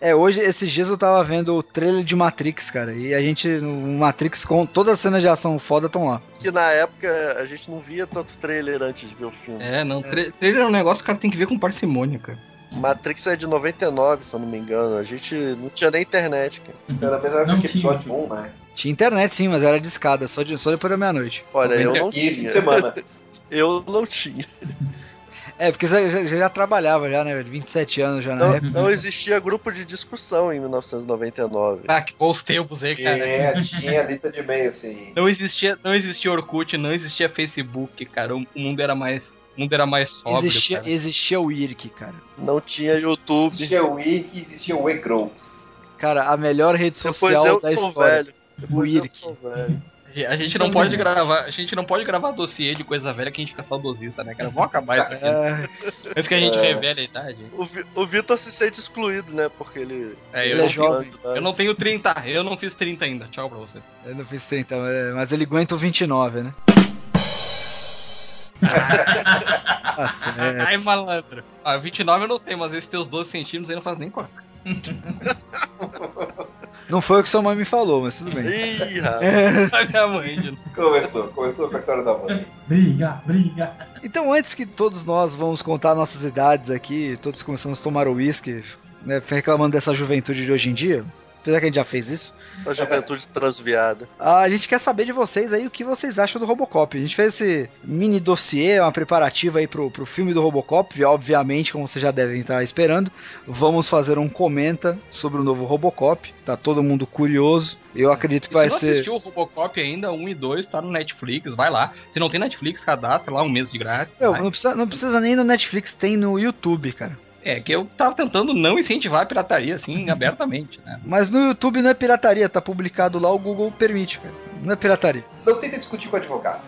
É, hoje, esses dias eu tava vendo o trailer de Matrix, cara. E a gente, no Matrix, com todas as cenas de ação foda estão lá. Que na época a gente não via tanto trailer antes de ver o filme. É, não. tra- Trailer é um negócio que o cara tem que ver com parcimônia, cara. Matrix é de 99, se eu não me engano. A gente não tinha nem internet, cara. Era a mesma época Não que tinha. episódio 1, né? Tinha internet sim, mas era de escada, só, de, só depois da meia-noite. Olha, eu não fim tinha. de semana. Eu não tinha. É, porque você já, já- trabalhava já, né, velho? 27 anos já na Não, época. não existia grupo de discussão em 1999. Ah, que bons tempos aí, cara. É, tinha lista de e-mail, assim. Não existia, não existia Orkut, não existia Facebook, cara. O mundo era mais, o mundo era mais sóbrio, Existia, cara. existia o IRC, cara. Não tinha YouTube. Existia o Wiki, existia o E-Grows. Cara, a melhor rede Depois social eu da sou história. velho. Depois eu Irk. A gente não pode gravar, a gente não pode gravar dossiê de coisa velha que a gente fica saudosista, né, cara? Vamos acabar isso aqui. É, Antes que a gente É. revele a idade. O, Vi- o Vitor se sente excluído, né? Porque ele. É, eu, Ele é não, jovem. eu não tenho 30, eu não fiz 30 ainda. Tchau pra você. eu não fiz 30, mas- mas ele aguenta o 29, né? Tá certo. Ai, malandro. Ah, 29 eu não sei, mas esses teus 12 centímetros aí não faz nem cócega. Não foi o que sua mãe me falou, mas tudo bem. Ih, rapaz. A minha mãe. Começou, começou com a história da mãe. Briga, briga. Então, antes que todos nós vamos contar nossas idades aqui, todos começamos a tomar o uísque, né, reclamando dessa juventude de hoje em dia, apesar que a gente já fez isso, A juventude transviada. a gente quer saber de vocês aí o que vocês acham do Robocop. A gente fez esse mini dossiê, uma preparativa aí pro, pro filme do Robocop, obviamente, como vocês já devem estar esperando, vamos fazer um comenta sobre o novo Robocop, tá todo mundo curioso, eu acredito que vai Se não ser... assistiu o Robocop ainda, 1 e 2, tá no Netflix, vai lá. Se não tem Netflix, cadastra lá um mês de grátis. Não precisa, não precisa nem no Netflix, tem no YouTube, cara. É que eu tava tentando não incentivar a pirataria assim abertamente, né? Mas no YouTube não é pirataria, tá publicado lá, o Google permite, cara. Não é pirataria. Não tenta discutir com o advogado.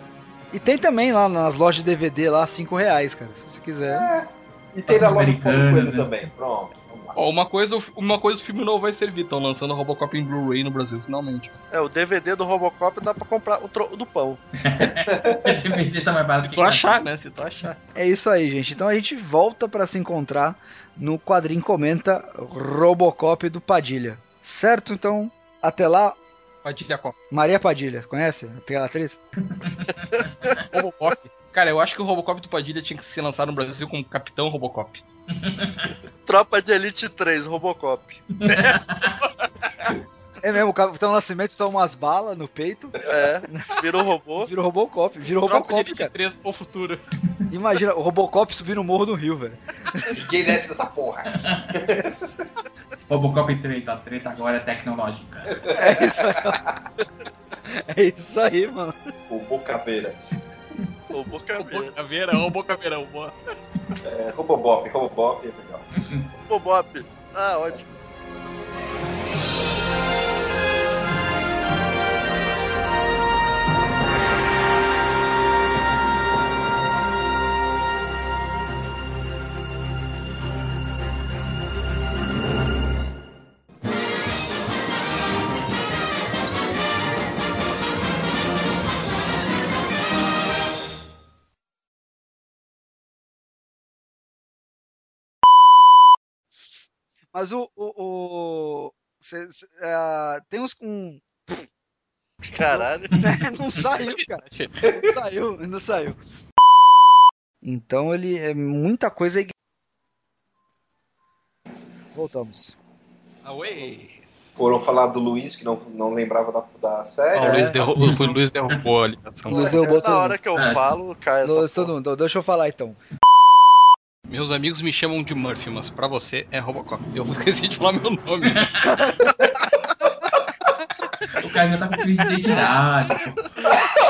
E tem também lá nas lojas de DVD lá, 5 reais, cara, se você quiser. E tem na loja do Coelho né? também. Pronto. Ó, uma coisa, uma coisa o filme novo vai servir, estão lançando o Robocop em Blu-ray no Brasil, finalmente. É, o DVD do Robocop dá pra comprar o troco do pão. DVD tá mais barato Se tu achar, né? Se tu achar. É isso aí, gente. Então a gente volta pra se encontrar no quadrinho Comenta Robocop do Padilha. Certo? Então, até lá. Padilha Cop. Maria Padilha, conhece? Aquela atriz? Robocop. Cara, eu acho que o Robocop do Padilha tinha que ser lançado no Brasil como Capitão Robocop. Tropa de Elite 3, Robocop. É mesmo, o Capitão Nascimento toma umas balas no peito, É, vira o robô. vira o Robocop, vira o Robocop, cara. 3 o futuro. Imagina, o Robocop subir no morro do Rio, velho. Ninguém desce dessa porra. Robocop 3, a treta agora é tecnológica. É isso aí. É isso aí, mano. O Bocabeira. Robô caveira. Bocaveira, ô Bocaveirão, boa. É, Robobop, Robobop, é legal. Robobop. Ah, ótimo. Mas o. o, o cê- cê- ah, tem uns com. Caralho. não saiu, cara. Não saiu, não saiu. Então ele é muita coisa. Voltamos. Away. Foram falar do Luiz, que não, não lembrava da, da série. Ah, o Luiz, derru- o Luiz derrubou ali. Luiz derrubou Na hora que eu É. falo, cai essa Luiz, porra. todo mundo. Deixa eu falar então. Meus amigos me chamam de Murphy, mas pra você é Robocop. Eu esqueci de falar meu nome. O cara já tá com crise de identidade.